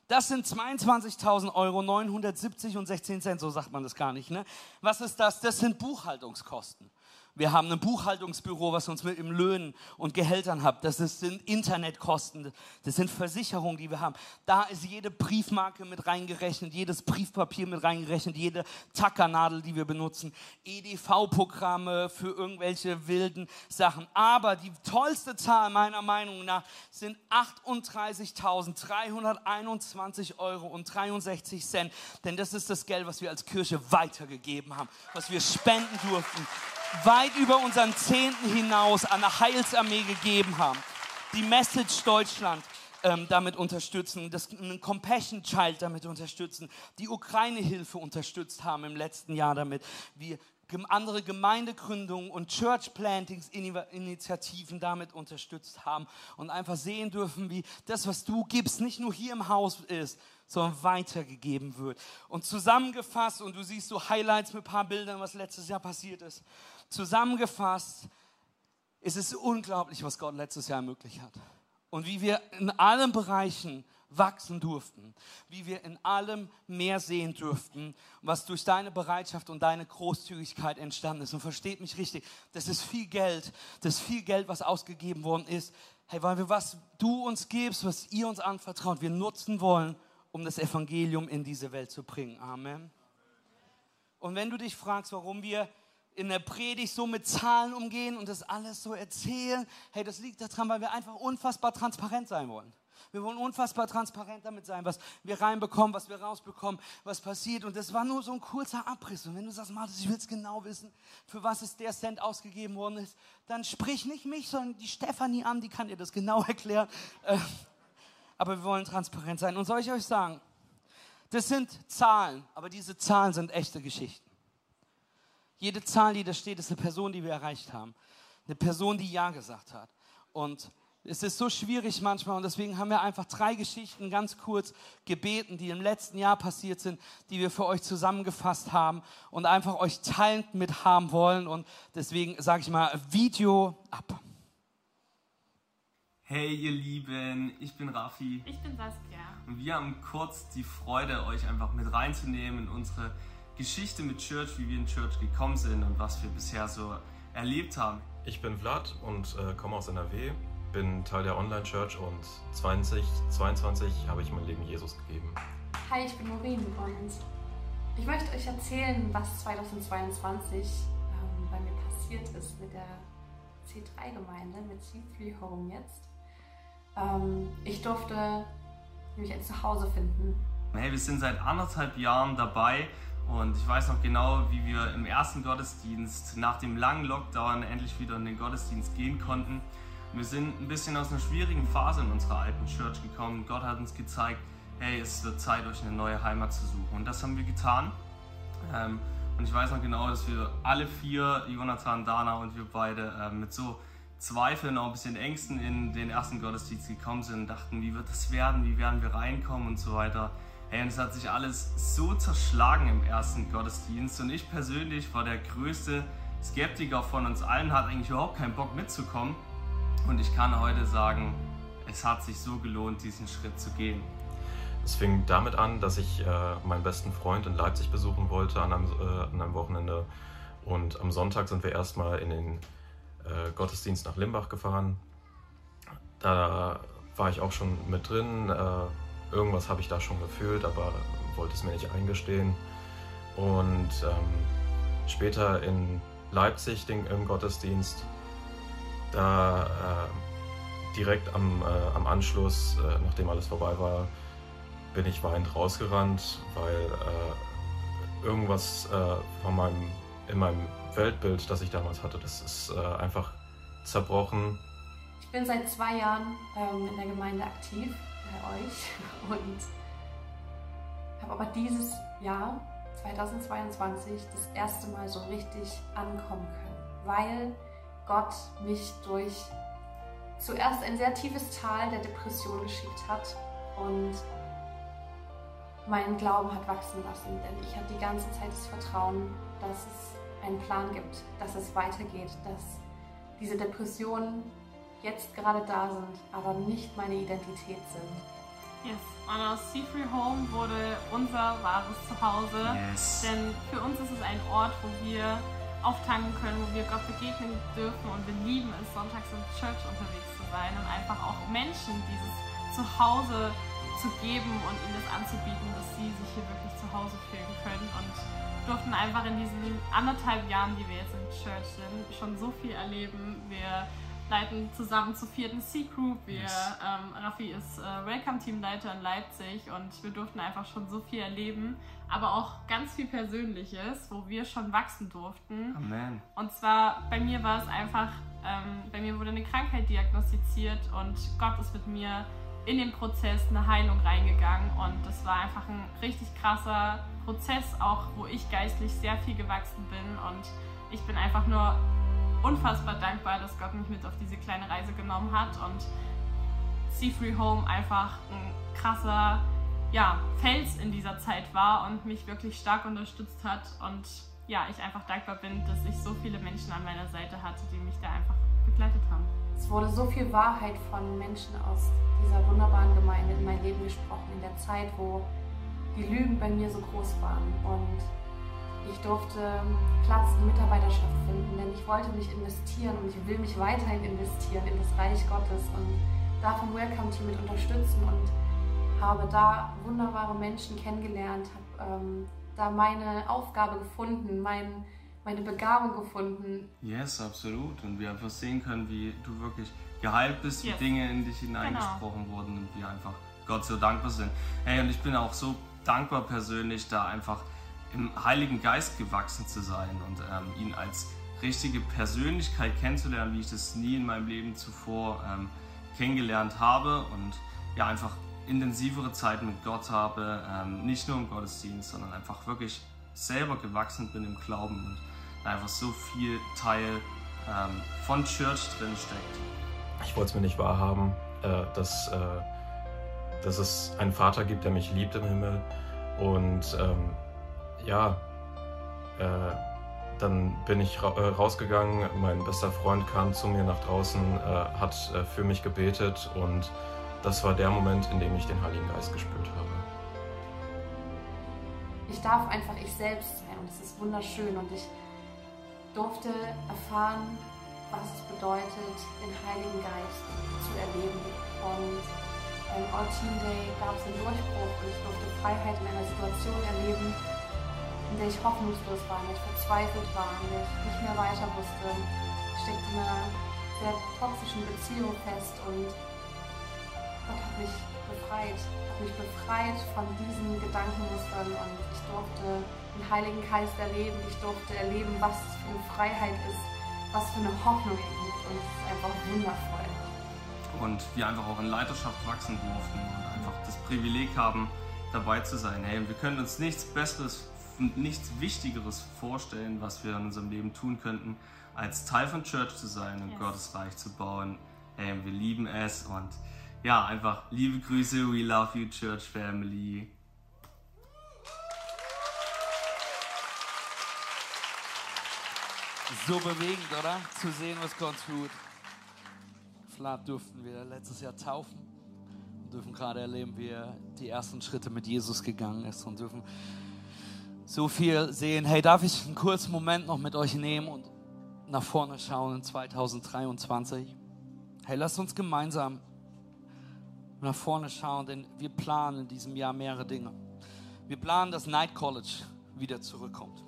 Das sind 22.000 Euro, 970 und 16 Cent, so sagt man das gar nicht. Ne? Was ist das? Das sind Buchhaltungskosten. Wir haben ein Buchhaltungsbüro, was uns mit im Löhnen und Gehältern hat. Das sind Internetkosten, das sind Versicherungen, die wir haben. Da ist jede Briefmarke mit reingerechnet, jedes Briefpapier mit reingerechnet, jede Tackernadel, die wir benutzen, EDV-Programme für irgendwelche wilden Sachen. Aber die tollste Zahl meiner Meinung nach sind 38.321 Euro und 63 Cent. Denn das ist das Geld, was wir als Kirche weitergegeben haben, was wir spenden durften weit über unseren Zehnten hinaus an der Heilsarmee gegeben haben. Die Message Deutschland ähm, damit unterstützen, das Compassion Child damit unterstützen, die Ukraine-Hilfe unterstützt haben im letzten Jahr damit. Wir andere Gemeindegründungen und Church Plantings Initiativen damit unterstützt haben und einfach sehen dürfen, wie das, was du gibst, nicht nur hier im Haus ist, sondern weitergegeben wird. Und zusammengefasst, und du siehst so Highlights mit ein paar Bildern, was letztes Jahr passiert ist. Zusammengefasst ist es unglaublich, was Gott letztes Jahr ermöglicht hat. Und wie wir in allen Bereichen wachsen durften, wie wir in allem mehr sehen durften, was durch deine Bereitschaft und deine Großzügigkeit entstanden ist. Und versteht mich richtig, das ist viel Geld, das ist viel Geld, was ausgegeben worden ist. Hey, weil wir was du uns gibst, was ihr uns anvertraut, wir nutzen wollen, um das Evangelium in diese Welt zu bringen. Amen. Und wenn du dich fragst, warum wir in der Predigt so mit Zahlen umgehen und das alles so erzählen, hey, das liegt daran, weil wir einfach unfassbar transparent sein wollen. Wir wollen unfassbar transparent damit sein, was wir reinbekommen, was wir rausbekommen, was passiert. Und das war nur so ein kurzer Abriss. Und wenn du sagst, Martin, ich will es genau wissen, für was es der Cent ausgegeben worden ist, dann sprich nicht mich, sondern die Stefanie an, die kann dir das genau erklären. Äh, aber wir wollen transparent sein. Und soll ich euch sagen, das sind Zahlen, aber diese Zahlen sind echte Geschichten. Jede Zahl, die da steht, ist eine Person, die wir erreicht haben. Eine Person, die Ja gesagt hat. Und es ist so schwierig manchmal und deswegen haben wir einfach drei Geschichten ganz kurz gebeten, die im letzten Jahr passiert sind, die wir für euch zusammengefasst haben und einfach euch teilend mit haben wollen. Und deswegen sage ich mal, Video ab. Hey ihr Lieben, ich bin Rafi. Ich bin Saskia. Und wir haben kurz die Freude, euch einfach mit reinzunehmen in unsere Geschichte mit Church, wie wir in Church gekommen sind und was wir bisher so erlebt haben. Ich bin Vlad und äh, komme aus NRW, bin Teil der Online-Church und 2022 habe ich mein Leben Jesus gegeben. Hi, ich bin Maureen und ich möchte euch erzählen, was 2022 ähm, bei mir passiert ist mit der C3-Gemeinde, mit Seafree Home jetzt. Ähm, ich durfte mich ein Zuhause finden. Hey, wir sind seit anderthalb Jahren dabei und ich weiß noch genau, wie wir im ersten Gottesdienst nach dem langen Lockdown endlich wieder in den Gottesdienst gehen konnten. Wir sind ein bisschen aus einer schwierigen Phase in unserer alten Church gekommen. Gott hat uns gezeigt, hey, es wird Zeit, euch eine neue Heimat zu suchen. Und das haben wir getan. Ähm, und ich weiß noch genau, dass wir alle vier, Jonathan, Dana und wir beide, äh, mit so Zweifeln, auch ein bisschen Ängsten in den ersten Gottesdienst gekommen sind und dachten, wie wird das werden, wie werden wir reinkommen und so weiter. Hey, und es hat sich alles so zerschlagen im ersten Gottesdienst und ich persönlich war der größte Skeptiker von uns allen, hat eigentlich überhaupt keinen Bock mitzukommen. Und ich kann heute sagen, es hat sich so gelohnt, diesen Schritt zu gehen. Es fing damit an, dass ich äh, meinen besten Freund in Leipzig besuchen wollte an einem, äh, an einem Wochenende. Und am Sonntag sind wir erstmal in den äh, Gottesdienst nach Limbach gefahren. Da war ich auch schon mit drin. Irgendwas habe ich da schon gefühlt, aber wollte es mir nicht eingestehen. Und ähm, später in Leipzig den, im Gottesdienst, da äh, direkt am, äh, am Anschluss, äh, nachdem alles vorbei war, bin ich weinend rausgerannt, weil äh, irgendwas äh, von meinem, in meinem Weltbild, das ich damals hatte, das ist äh, einfach zerbrochen. Ich bin seit zwei Jahren ähm, in der Gemeinde aktiv bei euch und habe aber dieses Jahr 2022 das erste Mal so richtig ankommen können, weil Gott mich durch zuerst ein sehr tiefes Tal der Depression geschickt hat und meinen Glauben hat wachsen lassen. Denn ich hatte die ganze Zeit das Vertrauen, dass es einen Plan gibt, dass es weitergeht, dass diese Depressionen jetzt gerade da sind, aber nicht meine Identität sind. Yes, und aus Seafree Home wurde unser wahres Zuhause. Yes. Denn für uns ist es ein Ort, wo wir auftanken können, wo wir Gott begegnen dürfen und wir lieben es, sonntags in Church unterwegs zu sein und einfach auch Menschen dieses Zuhause zu geben und ihnen das anzubieten, dass sie sich hier wirklich zu Hause fühlen können und durften einfach in diesen anderthalb Jahren, die wir jetzt in Church sind, schon so viel erleben. Wir leiten zusammen zur vierten C-Group. Wir, Yes. ähm, Raffi ist äh, Welcome-Teamleiter in Leipzig und wir durften einfach schon so viel erleben, aber auch ganz viel Persönliches, wo wir schon wachsen durften. Amen. Und zwar, bei mir war es einfach, ähm, bei mir wurde eine Krankheit diagnostiziert und Gott ist mit mir in den Prozess eine Heilung reingegangen und das war einfach ein richtig krasser Prozess, auch wo ich geistlich sehr viel gewachsen bin und ich bin einfach nur unfassbar dankbar, dass Gott mich mit auf diese kleine Reise genommen hat und Sea Free Home einfach ein krasser ja, Fels in dieser Zeit war und mich wirklich stark unterstützt hat und ja, ich einfach dankbar bin, dass ich so viele Menschen an meiner Seite hatte, die mich da einfach begleitet haben. Es wurde so viel Wahrheit von Menschen aus dieser wunderbaren Gemeinde in mein Leben gesprochen, in der Zeit, wo die Lügen bei mir so groß waren. Und ich durfte Platz in Mitarbeiterschaft finden, denn ich wollte mich investieren und ich will mich weiterhin investieren in das Reich Gottes und da vom Welcome Team mit unterstützen und habe da wunderbare Menschen kennengelernt, habe ähm, da meine Aufgabe gefunden, mein, meine Begabung gefunden, Yes, absolut. Und wir einfach sehen können, wie du wirklich geheilt bist, Yes. wie Dinge in dich hineingesprochen wurden und wir einfach Gott so dankbar sind. Hey, und ich bin auch so dankbar persönlich, da einfach im Heiligen Geist gewachsen zu sein und ähm, ihn als richtige Persönlichkeit kennenzulernen, wie ich das nie in meinem Leben zuvor ähm, kennengelernt habe und ja, einfach intensivere Zeit mit Gott habe, ähm, nicht nur im Gottesdienst, sondern einfach wirklich selber gewachsen bin im Glauben und einfach so viel Teil ähm, von Church drin steckt. Ich wollte es mir nicht wahrhaben, äh, dass, äh, dass es einen Vater gibt, der mich liebt im Himmel. Und ähm, ja, äh, dann bin ich ra äh, rausgegangen, mein bester Freund kam zu mir nach draußen, äh, hat äh, für mich gebetet und das war der Moment, in dem ich den Heiligen Geist gespürt habe. ich darf einfach ich selbst sein und es ist wunderschön und ich durfte erfahren, was es bedeutet, den Heiligen Geist zu erleben. Und beim All Team Day gab es einen Durchbruch und ich durfte Freiheit in einer Situation erleben, in der ich hoffnungslos war, in der ich verzweifelt war, in der ich nicht mehr weiter wusste. Ich steckte in einer sehr toxischen Beziehung fest und Gott hat mich befreit, hat mich befreit von diesen Gedankenmustern und ich durfte den Heiligen Geist erleben. Ich durfte erleben, was für eine Freiheit ist, was für eine Hoffnung es gibt und es ist einfach wundervoll. Und wir einfach auch in Leiterschaft wachsen durften und einfach das Privileg haben, dabei zu sein. Hey, wir können uns nichts Besseres nichts Wichtigeres vorstellen, was wir in unserem Leben tun könnten, als Teil von Church zu sein und Yes. Gottes Reich zu bauen. Hey, wir lieben es und ja, einfach liebe Grüße, we love you, Church Family. So bewegend, oder? Zu sehen, was Gott tut. Flat durften wir letztes Jahr taufen und dürfen gerade erleben, wie er die ersten Schritte mit Jesus gegangen ist und dürfen so viel sehen. Hey, darf ich einen kurzen Moment noch mit euch nehmen und nach vorne schauen in 2023? Hey, lasst uns gemeinsam nach vorne schauen, denn wir planen in diesem Jahr mehrere Dinge. Wir planen, dass Night College wieder zurückkommt.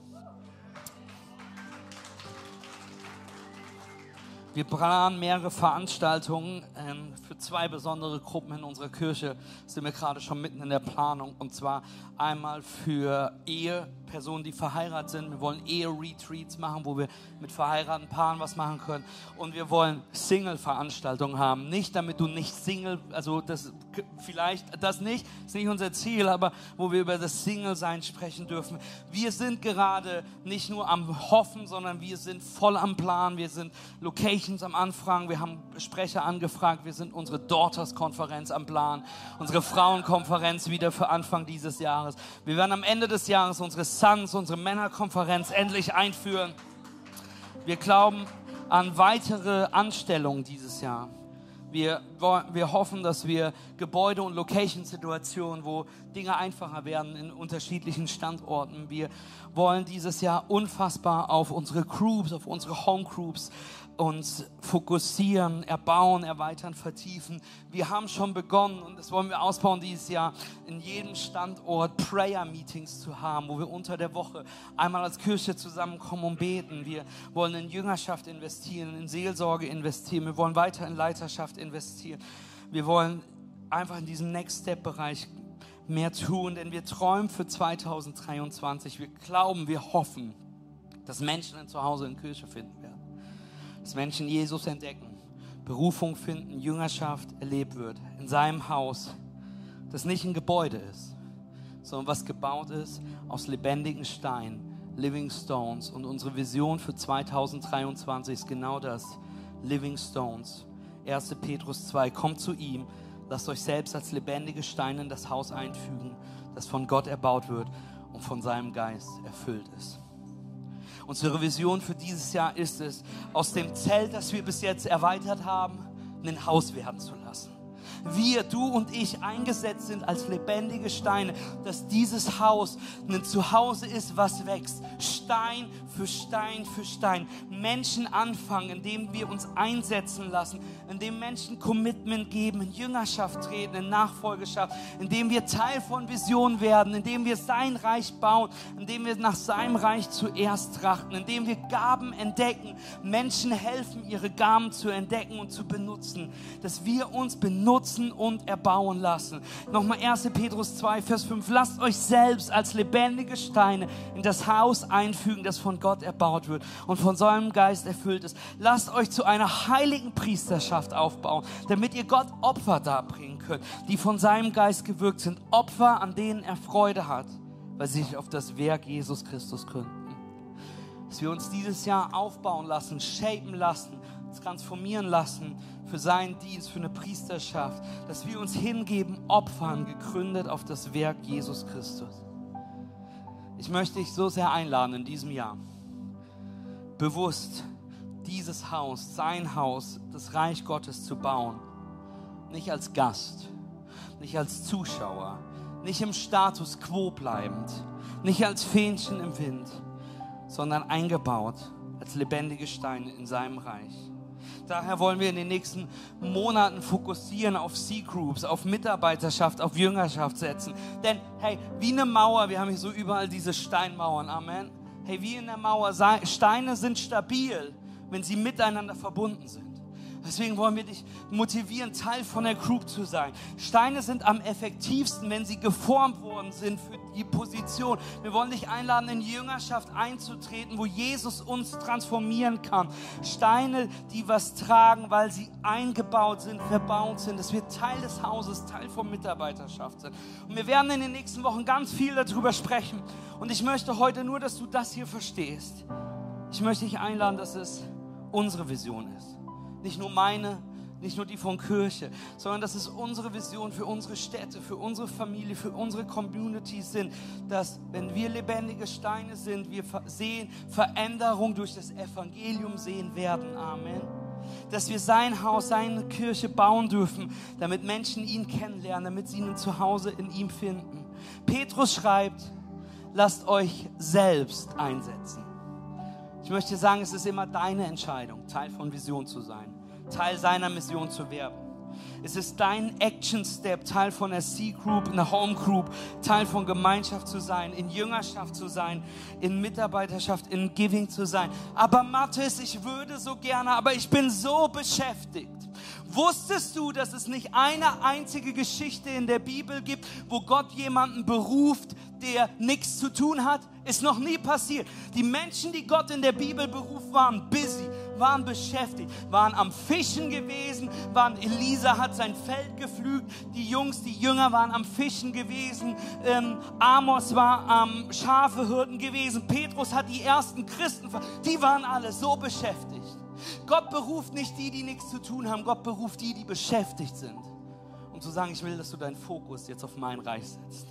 Wir planen mehrere Veranstaltungen ähm, für zwei besondere Gruppen in unserer Kirche. Sind wir gerade schon mitten in der Planung. Und zwar einmal für Ehepersonen, die verheiratet sind. Wir wollen Ehe-Retreats machen, wo wir mit verheirateten Paaren was machen können. Und wir wollen Single-Veranstaltungen haben. Nicht, damit du nicht Single, also das vielleicht das nicht, ist nicht unser Ziel, aber wo wir über das Single-Sein sprechen dürfen. Wir sind gerade nicht nur am Hoffen, sondern wir sind voll am Plan. Wir sind Locations am Anfragen. Wir haben Sprecher angefragt. Wir sind unsere Daughters-Konferenz am Plan. Unsere Frauenkonferenz wieder für Anfang dieses Jahres. Wir werden am Ende des Jahres unsere Sons, unsere Männerkonferenz endlich einführen. Wir glauben an weitere Anstellungen dieses Jahr. Wir, wir hoffen, dass wir Gebäude- und Location-Situationen, wo Dinge einfacher werden in unterschiedlichen Standorten. Wir wollen dieses Jahr unfassbar auf unsere Groups, auf unsere Home-Groups uns fokussieren, erbauen, erweitern, vertiefen. Wir haben schon begonnen und das wollen wir ausbauen dieses Jahr, in jedem Standort Prayer-Meetings zu haben, wo wir unter der Woche einmal als Kirche zusammenkommen und beten. Wir wollen in Jüngerschaft investieren, in Seelsorge investieren. Wir wollen weiter in Leiterschaft investieren. Wir wollen einfach in diesem Next Step-Bereich mehr tun, denn wir träumen für 2023. Wir glauben, wir hoffen, dass Menschen ein Zuhause in Kirche finden werden dass Menschen Jesus entdecken, Berufung finden, Jüngerschaft erlebt wird in seinem Haus, das nicht ein Gebäude ist, sondern was gebaut ist aus lebendigen Steinen, Living Stones. Und unsere Vision für 2023 ist genau das, Living Stones. 1. Petrus 2, kommt zu ihm, lasst euch selbst als lebendige Steine in das Haus einfügen, das von Gott erbaut wird und von seinem Geist erfüllt ist. Unsere Vision für dieses Jahr ist es, aus dem Zelt, das wir bis jetzt erweitert haben, ein Haus werden zu lassen. Wir, du und ich eingesetzt sind als lebendige Steine, dass dieses Haus ein Zuhause ist, was wächst. Stein für Stein für Stein. Menschen anfangen, indem wir uns einsetzen lassen, indem Menschen Commitment geben, in Jüngerschaft treten, in Nachfolgeschaft, indem wir Teil von Vision werden, indem wir sein Reich bauen, indem wir nach seinem Reich zuerst trachten, indem wir Gaben entdecken, Menschen helfen, ihre Gaben zu entdecken und zu benutzen, dass wir uns benutzen und erbauen lassen. Nochmal 1. Petrus 2, Vers 5. Lasst euch selbst als lebendige Steine in das Haus einfügen, das von Gott erbaut wird und von seinem Geist erfüllt ist. Lasst euch zu einer heiligen Priesterschaft aufbauen, damit ihr Gott Opfer darbringen könnt, die von seinem Geist gewirkt sind. Opfer, an denen er Freude hat, weil sie sich auf das Werk Jesus Christus gründen. Dass wir uns dieses Jahr aufbauen lassen, shapen lassen, transformieren lassen für seinen Dienst, für eine Priesterschaft, dass wir uns hingeben, opfern, gegründet auf das Werk Jesus Christus. Ich möchte dich so sehr einladen in diesem Jahr, bewusst dieses Haus, sein Haus, das Reich Gottes zu bauen. Nicht als Gast, nicht als Zuschauer, nicht im Status quo bleibend, nicht als Fähnchen im Wind, sondern eingebaut als lebendige Steine in seinem Reich. Daher wollen wir in den nächsten Monaten fokussieren auf C-Groups, auf Mitarbeiterschaft, auf Jüngerschaft setzen. Denn, hey, wie eine Mauer, wir haben hier so überall diese Steinmauern, Amen. Hey, wie in der Mauer, Steine sind stabil, wenn sie miteinander verbunden sind. Deswegen wollen wir dich motivieren, Teil von der Group zu sein. Steine sind am effektivsten, wenn sie geformt worden sind für die Position. Wir wollen dich einladen, in Jüngerschaft einzutreten, wo Jesus uns transformieren kann. Steine, die was tragen, weil sie eingebaut sind, verbaut sind, dass wir Teil des Hauses, Teil von Mitarbeiterschaft sind. Und wir werden in den nächsten Wochen ganz viel darüber sprechen. Und ich möchte heute nur, dass du das hier verstehst. Ich möchte dich einladen, dass es unsere Vision ist. Nicht nur meine, nicht nur die von Kirche, sondern dass es unsere Vision für unsere Städte, für unsere Familie, für unsere Communities sind, dass wenn wir lebendige Steine sind, wir sehen Veränderung durch das Evangelium sehen werden. Amen. Dass wir sein Haus, seine Kirche bauen dürfen, damit Menschen ihn kennenlernen, damit sie ein Zuhause in ihm finden. Petrus schreibt, lasst euch selbst einsetzen. Ich möchte sagen, es ist immer deine Entscheidung, Teil von Vision zu sein, Teil seiner Mission zu werden. Es ist dein Action Step, Teil von der C-Group, einer Home Group, Teil von Gemeinschaft zu sein, in Jüngerschaft zu sein, in Mitarbeiterschaft, in Giving zu sein. Aber Mathis, ich würde so gerne, aber ich bin so beschäftigt. Wusstest du, dass es nicht eine einzige Geschichte in der Bibel gibt, wo Gott jemanden beruft, der nichts zu tun hat? Ist noch nie passiert. Die Menschen, die Gott in der Bibel beruft, waren busy, waren beschäftigt, waren am Fischen gewesen, waren, Elisa hat sein Feld gepflügt, die Jungs, die Jünger waren am Fischen gewesen, ähm, Amos war am Schafehürden gewesen, Petrus hat die ersten Christen, die waren alle so beschäftigt. Gott beruft nicht die, die nichts zu tun haben, Gott beruft die, die beschäftigt sind. Um zu sagen, ich will, dass du deinen Fokus jetzt auf mein Reich setzt.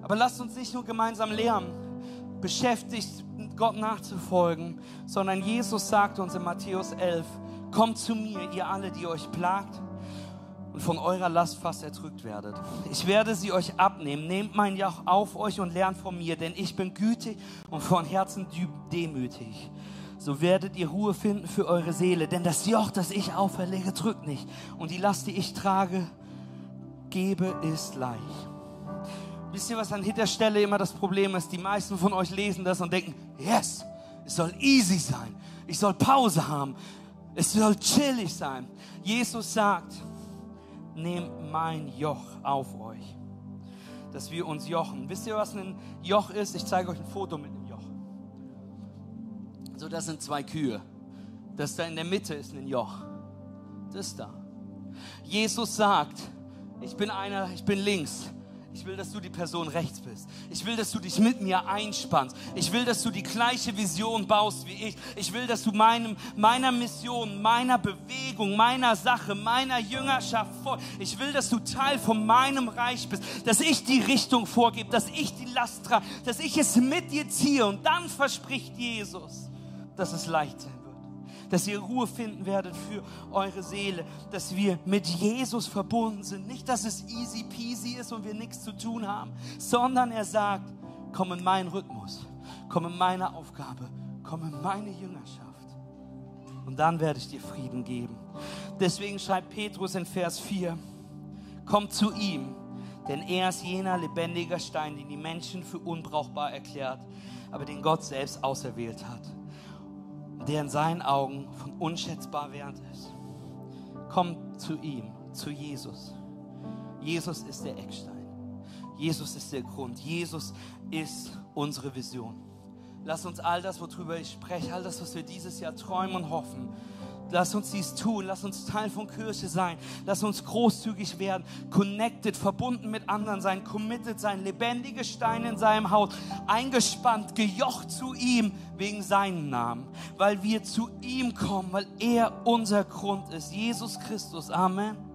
Aber lasst uns nicht nur gemeinsam lernen, beschäftigt Gott nachzufolgen, sondern Jesus sagt uns in Matthäus 11, kommt zu mir, ihr alle, die euch plagt und von eurer Last fast erdrückt werdet. Ich werde sie euch abnehmen. Nehmt mein Joch auf euch und lernt von mir, denn ich bin gütig und von Herzen demütig. So werdet ihr Ruhe finden für eure Seele, denn das Joch, das ich auferlege, drückt nicht. Und die Last, die ich trage, gebe, ist leicht. Wisst ihr, was an der Stelle immer das Problem ist? Die meisten von euch lesen das und denken, yes, es soll easy sein. Ich soll Pause haben. Es soll chillig sein. Jesus sagt, nehmt mein Joch auf euch, dass wir uns jochen. Wisst ihr, was ein Joch ist? Ich zeige euch ein Foto mit So, das sind zwei Kühe. Das da in der Mitte ist ein Joch. Das da. Jesus sagt, ich bin einer, ich bin links. Ich will, dass du die Person rechts bist. Ich will, dass du dich mit mir einspannst. Ich will, dass du die gleiche Vision baust wie ich. Ich will, dass du meinem, meiner Mission, meiner Bewegung, meiner Sache, meiner Jüngerschaft folgst. Ich will, dass du Teil von meinem Reich bist. Dass ich die Richtung vorgebe, dass ich die Last trage, dass ich es mit dir ziehe. Und dann verspricht Jesus, dass es leicht sein wird dass ihr Ruhe finden werdet für eure Seele, dass wir mit Jesus verbunden sind. Nicht, dass es easy peasy ist und wir nichts zu tun haben, sondern er sagt, komm in meinen Rhythmus, komm in meine Aufgabe, komm in meine Jüngerschaft. Und dann werde ich dir Frieden geben. Deswegen schreibt Petrus in Vers 4, komm zu ihm, denn er ist jener lebendiger Stein, den die Menschen für unbrauchbar erklärt, aber den Gott selbst auserwählt hat der in seinen Augen von unschätzbar Wert ist. Komm zu ihm, zu Jesus. Jesus ist der Eckstein. Jesus ist der Grund. Jesus ist unsere Vision. Lass uns all das, worüber ich spreche, all das, was wir dieses Jahr träumen und hoffen, Lass uns dies tun. Lass uns Teil von Kirche sein. Lass uns großzügig werden, connected, verbunden mit anderen sein, committed sein, lebendige Steine in seinem Haus, eingespannt, gejocht zu ihm wegen seinem Namen, weil wir zu ihm kommen, weil er unser Grund ist. Jesus Christus. Amen.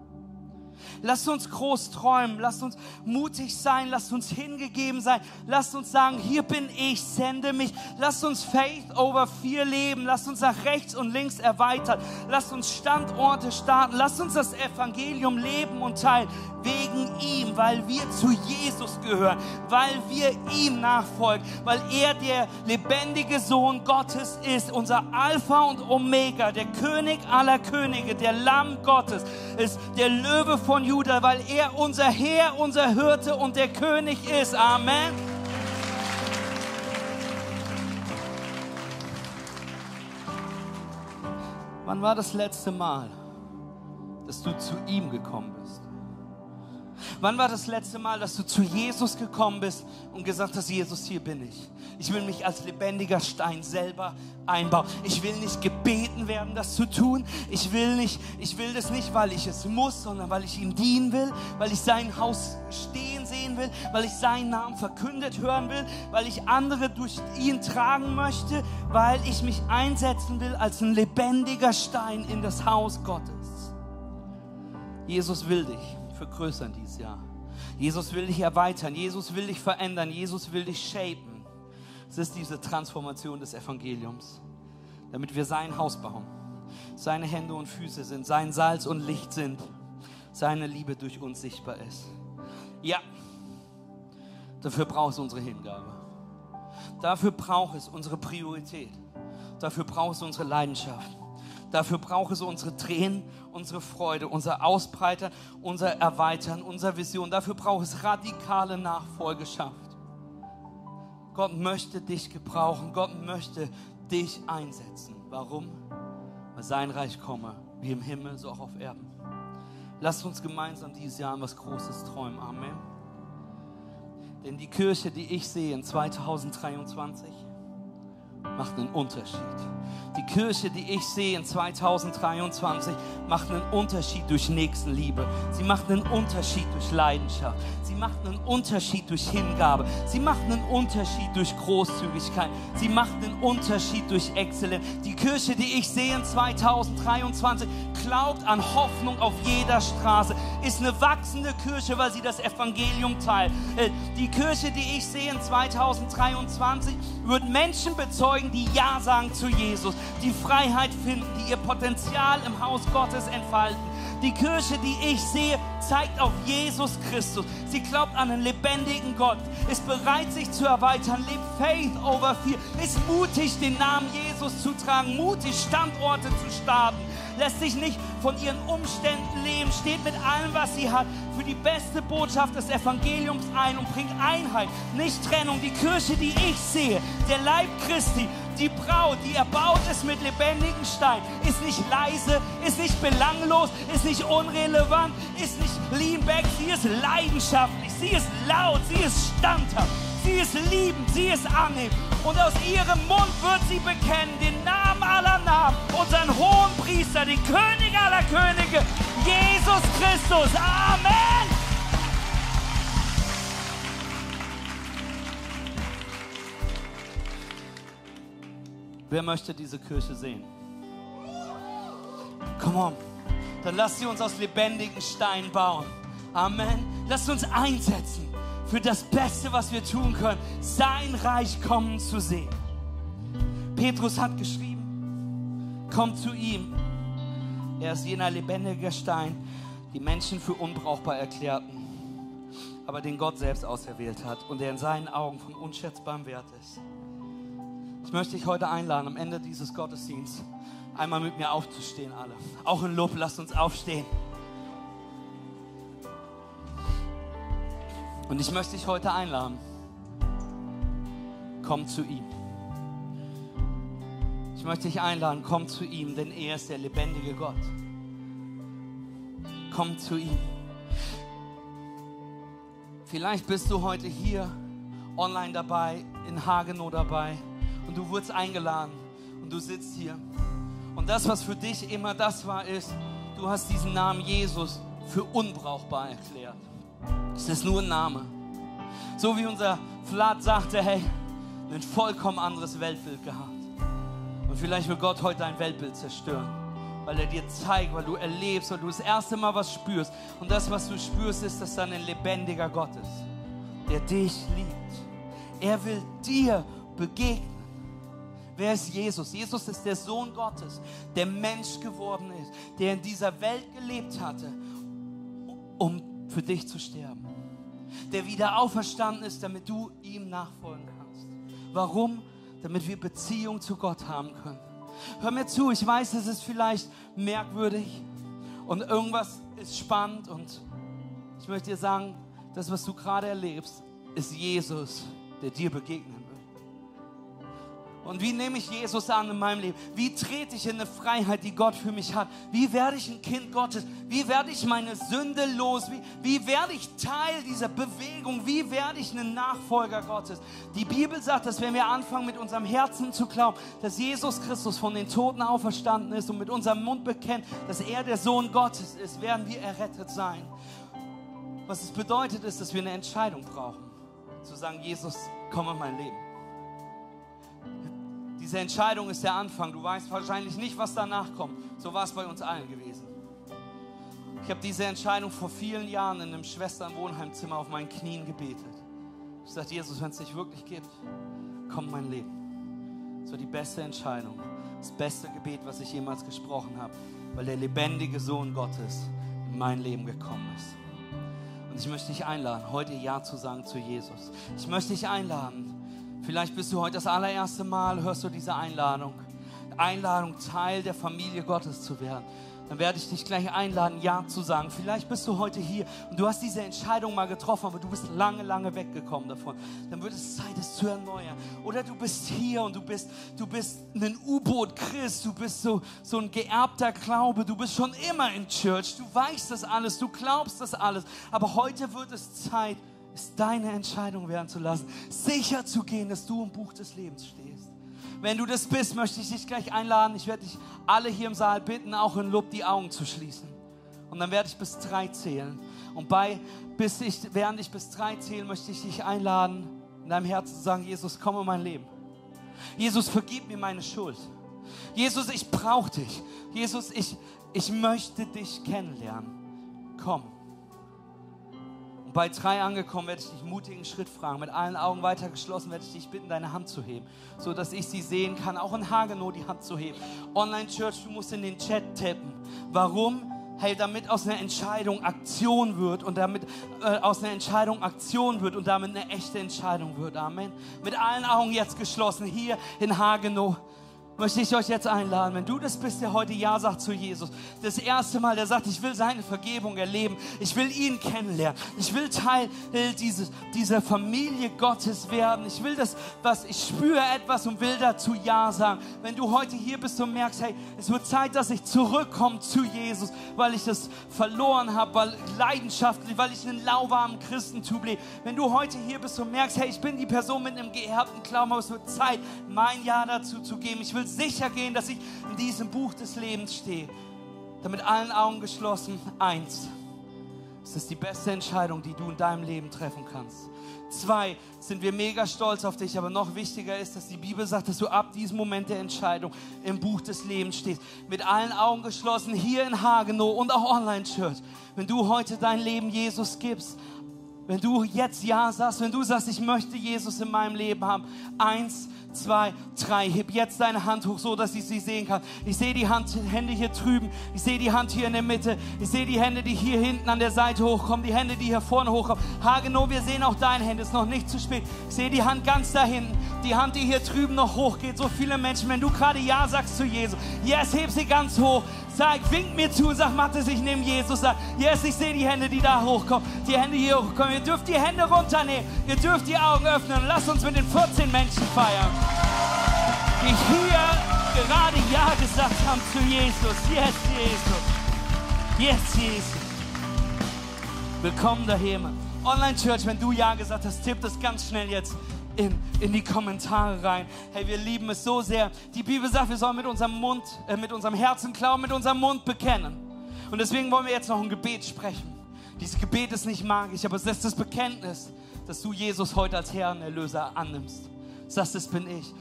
Lasst uns groß träumen, lasst uns mutig sein, lasst uns hingegeben sein, lasst uns sagen, hier bin ich, sende mich. Lasst uns Faith over Fear leben, lasst uns nach rechts und links erweitern, lasst uns Standorte starten, lasst uns das Evangelium leben und teilen, wegen ihm, weil wir zu Jesus gehören, weil wir ihm nachfolgen, weil er der lebendige Sohn Gottes ist, unser Alpha und Omega, der König aller Könige, der Lamm Gottes, ist der Löwe von Judah, weil er unser Herr, unser Hirte und der König ist. Amen. Wann war das letzte Mal, dass du zu ihm gekommen bist? Wann war das letzte Mal, dass du zu Jesus gekommen bist und gesagt hast, Jesus, hier bin ich. Ich will mich als lebendiger Stein selber einbauen. Ich will nicht gebeten werden, das zu tun. Ich will nicht, ich will das nicht, weil ich es muss, sondern weil ich ihm dienen will, weil ich sein Haus stehen sehen will, weil ich seinen Namen verkündet hören will, weil ich andere durch ihn tragen möchte, weil ich mich einsetzen will als ein lebendiger Stein in das Haus Gottes. Jesus will dich vergrößern dieses Jahr. Jesus will dich erweitern. Jesus will dich verändern. Jesus will dich shapen. Es ist diese Transformation des Evangeliums, damit wir sein Haus bauen. Seine Hände und Füße sind, sein Salz und Licht sind, seine Liebe durch uns sichtbar ist. Ja, dafür braucht es unsere Hingabe. Dafür braucht es unsere Priorität. Dafür braucht es unsere Leidenschaft. Dafür braucht es unsere Tränen, unsere Freude, unser Ausbreitern, unser Erweitern, unsere Vision. Dafür braucht es radikale Nachfolgeschaft. Gott möchte dich gebrauchen. Gott möchte dich einsetzen. Warum? Weil sein Reich komme, wie im Himmel, so auch auf Erden. Lasst uns gemeinsam dieses Jahr an was Großes träumen. Amen. Denn die Kirche, die ich sehe in 2023, macht einen Unterschied. Die Kirche, die ich sehe in 2023, macht einen Unterschied durch Nächstenliebe. Sie macht einen Unterschied durch Leidenschaft. Sie macht einen Unterschied durch Hingabe. Sie macht einen Unterschied durch Großzügigkeit. Sie macht einen Unterschied durch Exzellenz. Die Kirche, die ich sehe in 2023, glaubt an Hoffnung auf jeder Straße, ist eine wachsende Kirche, weil sie das Evangelium teilt. Äh, Die Kirche, die ich sehe in 2023, wird Menschen bezeugen, die Ja sagen zu Jesus, die Freiheit finden, die ihr Potenzial im Haus Gottes entfalten. Die Kirche, die ich sehe, zeigt auf Jesus Christus. Sie glaubt an einen lebendigen Gott, ist bereit, sich zu erweitern, lebt Faith over Fear, ist mutig, den Namen Jesus zu tragen, mutig, Standorte zu starten, lässt sich nicht von ihren Umständen leben, steht mit allem, was sie hat, für die beste Botschaft des Evangeliums ein und bringt Einheit, nicht Trennung. Die Kirche, die ich sehe, der Leib Christi, die Braut, die erbaut ist mit lebendigen Stein, ist nicht leise, ist nicht belanglos, ist nicht unrelevant, ist nicht lean back, sie ist leidenschaftlich, sie ist laut, sie ist standhaft, sie ist liebend, sie ist annehmen. Und aus ihrem Mund wird sie bekennen den Namen aller Namen, unseren hohen Priester, den König aller Könige, Jesus Christus. Amen. Wer möchte diese Kirche sehen? Come on. Dann lasst sie uns aus lebendigen Steinen bauen. Amen. Lasst uns einsetzen für das Beste, was wir tun können, sein Reich kommen zu sehen. Petrus hat geschrieben, kommt zu ihm. Er ist jener lebendige Stein, die Menschen für unbrauchbar erklärten, aber den Gott selbst auserwählt hat und der in seinen Augen von unschätzbarem Wert ist. Ich möchte dich heute einladen, am Ende dieses Gottesdienstes einmal mit mir aufzustehen, alle. Auch in Lob, lasst uns aufstehen. Und ich möchte dich heute einladen. Komm zu ihm. Ich möchte dich einladen, komm zu ihm, denn er ist der lebendige Gott. Komm zu ihm. Vielleicht bist du heute hier online dabei, in Hagenow dabei und du wurdest eingeladen und du sitzt hier. Und das, was für dich immer das war, ist, du hast diesen Namen Jesus für unbrauchbar erklärt. Es ist nur ein Name. So wie unser Vlad sagte, hey, ein vollkommen anderes Weltbild gehabt. Und vielleicht will Gott heute dein Weltbild zerstören, weil er dir zeigt, weil du erlebst, weil du das erste Mal was spürst. Und das, was du spürst, ist, dass dann ein lebendiger Gott ist, der dich liebt. Er will dir begegnen. Wer ist Jesus? Jesus ist der Sohn Gottes, der Mensch geworden ist, der in dieser Welt gelebt hatte, um für dich zu sterben. Der wieder auferstanden ist, damit du ihm nachfolgen kannst. Warum? Damit wir Beziehung zu Gott haben können. Hör mir zu, ich weiß, es ist vielleicht merkwürdig und irgendwas ist spannend und ich möchte dir sagen, das, was du gerade erlebst, ist Jesus, der dir begegnen will. Und wie nehme ich Jesus an in meinem Leben? Wie trete ich in eine Freiheit, die Gott für mich hat? Wie werde ich ein Kind Gottes? Wie werde ich meine Sünde los? Wie, wie werde ich Teil dieser Bewegung? Wie werde ich ein Nachfolger Gottes? Die Bibel sagt, dass wenn wir anfangen mit unserem Herzen zu glauben, dass Jesus Christus von den Toten auferstanden ist und mit unserem Mund bekennt, dass er der Sohn Gottes ist, werden wir errettet sein. Was es bedeutet ist, dass wir eine Entscheidung brauchen. Zu sagen, Jesus, komm in mein Leben. Diese Entscheidung ist der Anfang. Du weißt wahrscheinlich nicht, was danach kommt. So war es bei uns allen gewesen. Ich habe diese Entscheidung vor vielen Jahren in einem Schwesternwohnheimzimmer auf meinen Knien gebetet. Ich sagte, Jesus, wenn es dich wirklich gibt, komm in mein Leben. Das war die beste Entscheidung, das beste Gebet, was ich jemals gesprochen habe, weil der lebendige Sohn Gottes in mein Leben gekommen ist. Und ich möchte dich einladen, heute Ja zu sagen zu Jesus. Ich möchte dich einladen, Vielleicht bist du heute das allererste Mal, hörst du diese Einladung. Einladung, Teil der Familie Gottes zu werden. Dann werde ich dich gleich einladen, Ja zu sagen. Vielleicht bist du heute hier und du hast diese Entscheidung mal getroffen, aber du bist lange, lange weggekommen davon. Dann wird es Zeit, es zu erneuern. Oder du bist hier und du bist, du bist ein U-Boot-Christ, du bist so, so ein geerbter Glaube, du bist schon immer in Church, du weißt das alles, du glaubst das alles. Aber heute wird es Zeit, es deine Entscheidung werden zu lassen, sicher zu gehen, dass du im Buch des Lebens stehst. Wenn du das bist, möchte ich dich gleich einladen. Ich werde dich alle hier im Saal bitten, auch in Lob die Augen zu schließen. Und dann werde ich bis drei zählen. Und bei, bis ich, während ich bis drei zähle, möchte ich dich einladen, in deinem Herzen zu sagen, Jesus, komm in mein Leben. Jesus, vergib mir meine Schuld. Jesus, ich brauche dich. Jesus, ich, ich möchte dich kennenlernen. Komm. Bei drei angekommen werde ich dich mutigen Schritt fragen. Mit allen Augen weiter geschlossen werde ich dich bitten, deine Hand zu heben, so dass ich sie sehen kann. Auch in Hagenow die Hand zu heben. Online Church, du musst in den Chat tappen. Warum? Hey, damit aus einer Entscheidung Aktion wird und damit äh, aus einer Entscheidung Aktion wird und damit eine echte Entscheidung wird. Amen. Mit allen Augen jetzt geschlossen hier in Hagenow möchte ich euch jetzt einladen, wenn du das bist, der heute Ja sagt zu Jesus, das erste Mal, der sagt, ich will seine Vergebung erleben, ich will ihn kennenlernen, ich will Teil dieses, dieser Familie Gottes werden, ich will das, was ich spüre etwas und will dazu Ja sagen. Wenn du heute hier bist und merkst, hey, es wird Zeit, dass ich zurückkomme zu Jesus, weil ich das verloren habe, weil leidenschaftlich, weil ich einen lauwarmen Christentum lebe. Wenn du heute hier bist und merkst, hey, ich bin die Person mit einem geerbten Glauben, aber es wird Zeit, mein Ja dazu zu geben. Ich will sicher gehen, dass ich in diesem Buch des Lebens stehe. Damit allen Augen geschlossen. Eins. Es ist die beste Entscheidung, die du in deinem Leben treffen kannst. Zwei, sind wir mega stolz auf dich, aber noch wichtiger ist, dass die Bibel sagt, dass du ab diesem Moment der Entscheidung im Buch des Lebens stehst. Mit allen Augen geschlossen, hier in Hagenow und auch Online-Church. Wenn du heute dein Leben Jesus gibst, wenn du jetzt Ja sagst, wenn du sagst, ich möchte Jesus in meinem Leben haben, eins, zwei, drei. Heb jetzt deine Hand hoch, so dass ich sie sehen kann. Ich sehe die Hand, Hände hier drüben. Ich sehe die Hand hier in der Mitte. Ich sehe die Hände, die hier hinten an der Seite hochkommen. Die Hände, die hier vorne hochkommen. Hagenow, wir sehen auch deine Hände. Es ist noch nicht zu spät. Ich sehe die Hand ganz da hinten. Die Hand, die hier drüben noch hochgeht. So viele Menschen. Wenn du gerade Ja sagst zu Jesus. Yes, heb sie ganz hoch. Sag, wink mir zu und sag, Mathis, ich nehme Jesus. Sag, yes, ich sehe die Hände, die da hochkommen. Die Hände hier hochkommen. Ihr dürft die Hände runternehmen. Ihr dürft die Augen öffnen. Und lasst uns mit den 14 Menschen feiern die hier gerade Ja gesagt haben zu Jesus. Yes, Jesus. Yes, Jesus. Willkommen daheim. Online Church, wenn du Ja gesagt hast, tipp das ganz schnell jetzt in, in die Kommentare rein. Hey, wir lieben es so sehr. Die Bibel sagt, wir sollen mit unserem Mund, äh, mit unserem Herzen glauben, mit unserem Mund bekennen. Und deswegen wollen wir jetzt noch ein Gebet sprechen. Dieses Gebet ist nicht magisch, aber es ist das Bekenntnis, dass du Jesus heute als Herrn Erlöser annimmst. Sagst, das bin ich.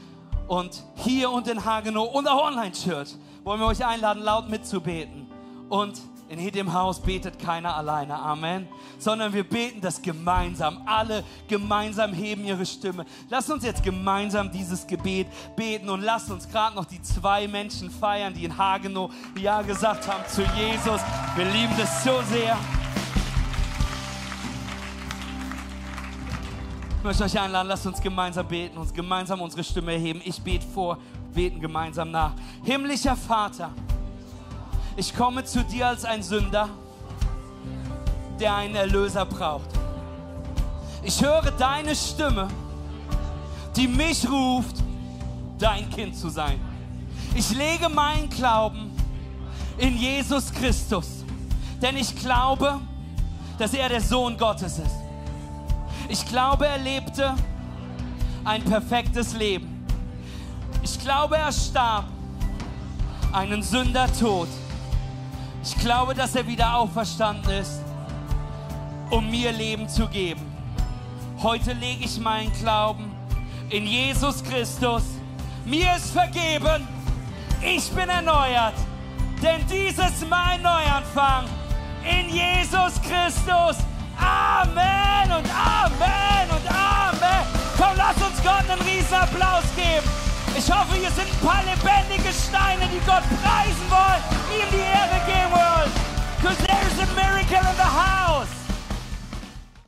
Und hier und in Hagenow und auch Online-Church wollen wir euch einladen, laut mitzubeten. Und in jedem Haus betet keiner alleine, Amen. Sondern wir beten das gemeinsam. Alle gemeinsam heben ihre Stimme. Lass uns jetzt gemeinsam dieses Gebet beten und lass uns gerade noch die zwei Menschen feiern, die in Hagenow Ja gesagt haben zu Jesus. Wir lieben das so sehr. Ich möchte euch einladen, lasst uns gemeinsam beten, uns gemeinsam unsere Stimme erheben. Ich bete vor, beten gemeinsam nach. Himmlischer Vater, ich komme zu dir als ein Sünder, der einen Erlöser braucht. Ich höre deine Stimme, die mich ruft, dein Kind zu sein. Ich lege meinen Glauben in Jesus Christus, denn ich glaube, dass er der Sohn Gottes ist. Ich glaube, er lebte ein perfektes Leben. Ich glaube, er starb einen Sündertod. Ich glaube, dass er wieder auferstanden ist, um mir Leben zu geben. Heute lege ich meinen Glauben in Jesus Christus. Mir ist vergeben. Ich bin erneuert. Denn dies ist mein Neuanfang. In Jesus Christus. Amen und Amen und Amen. Komm, lass uns Gott einen riesen Applaus geben. Ich hoffe, hier sind ein paar lebendige Steine, die Gott preisen wollen, ihm die Ehre geben wollen. Because there is a miracle in the house.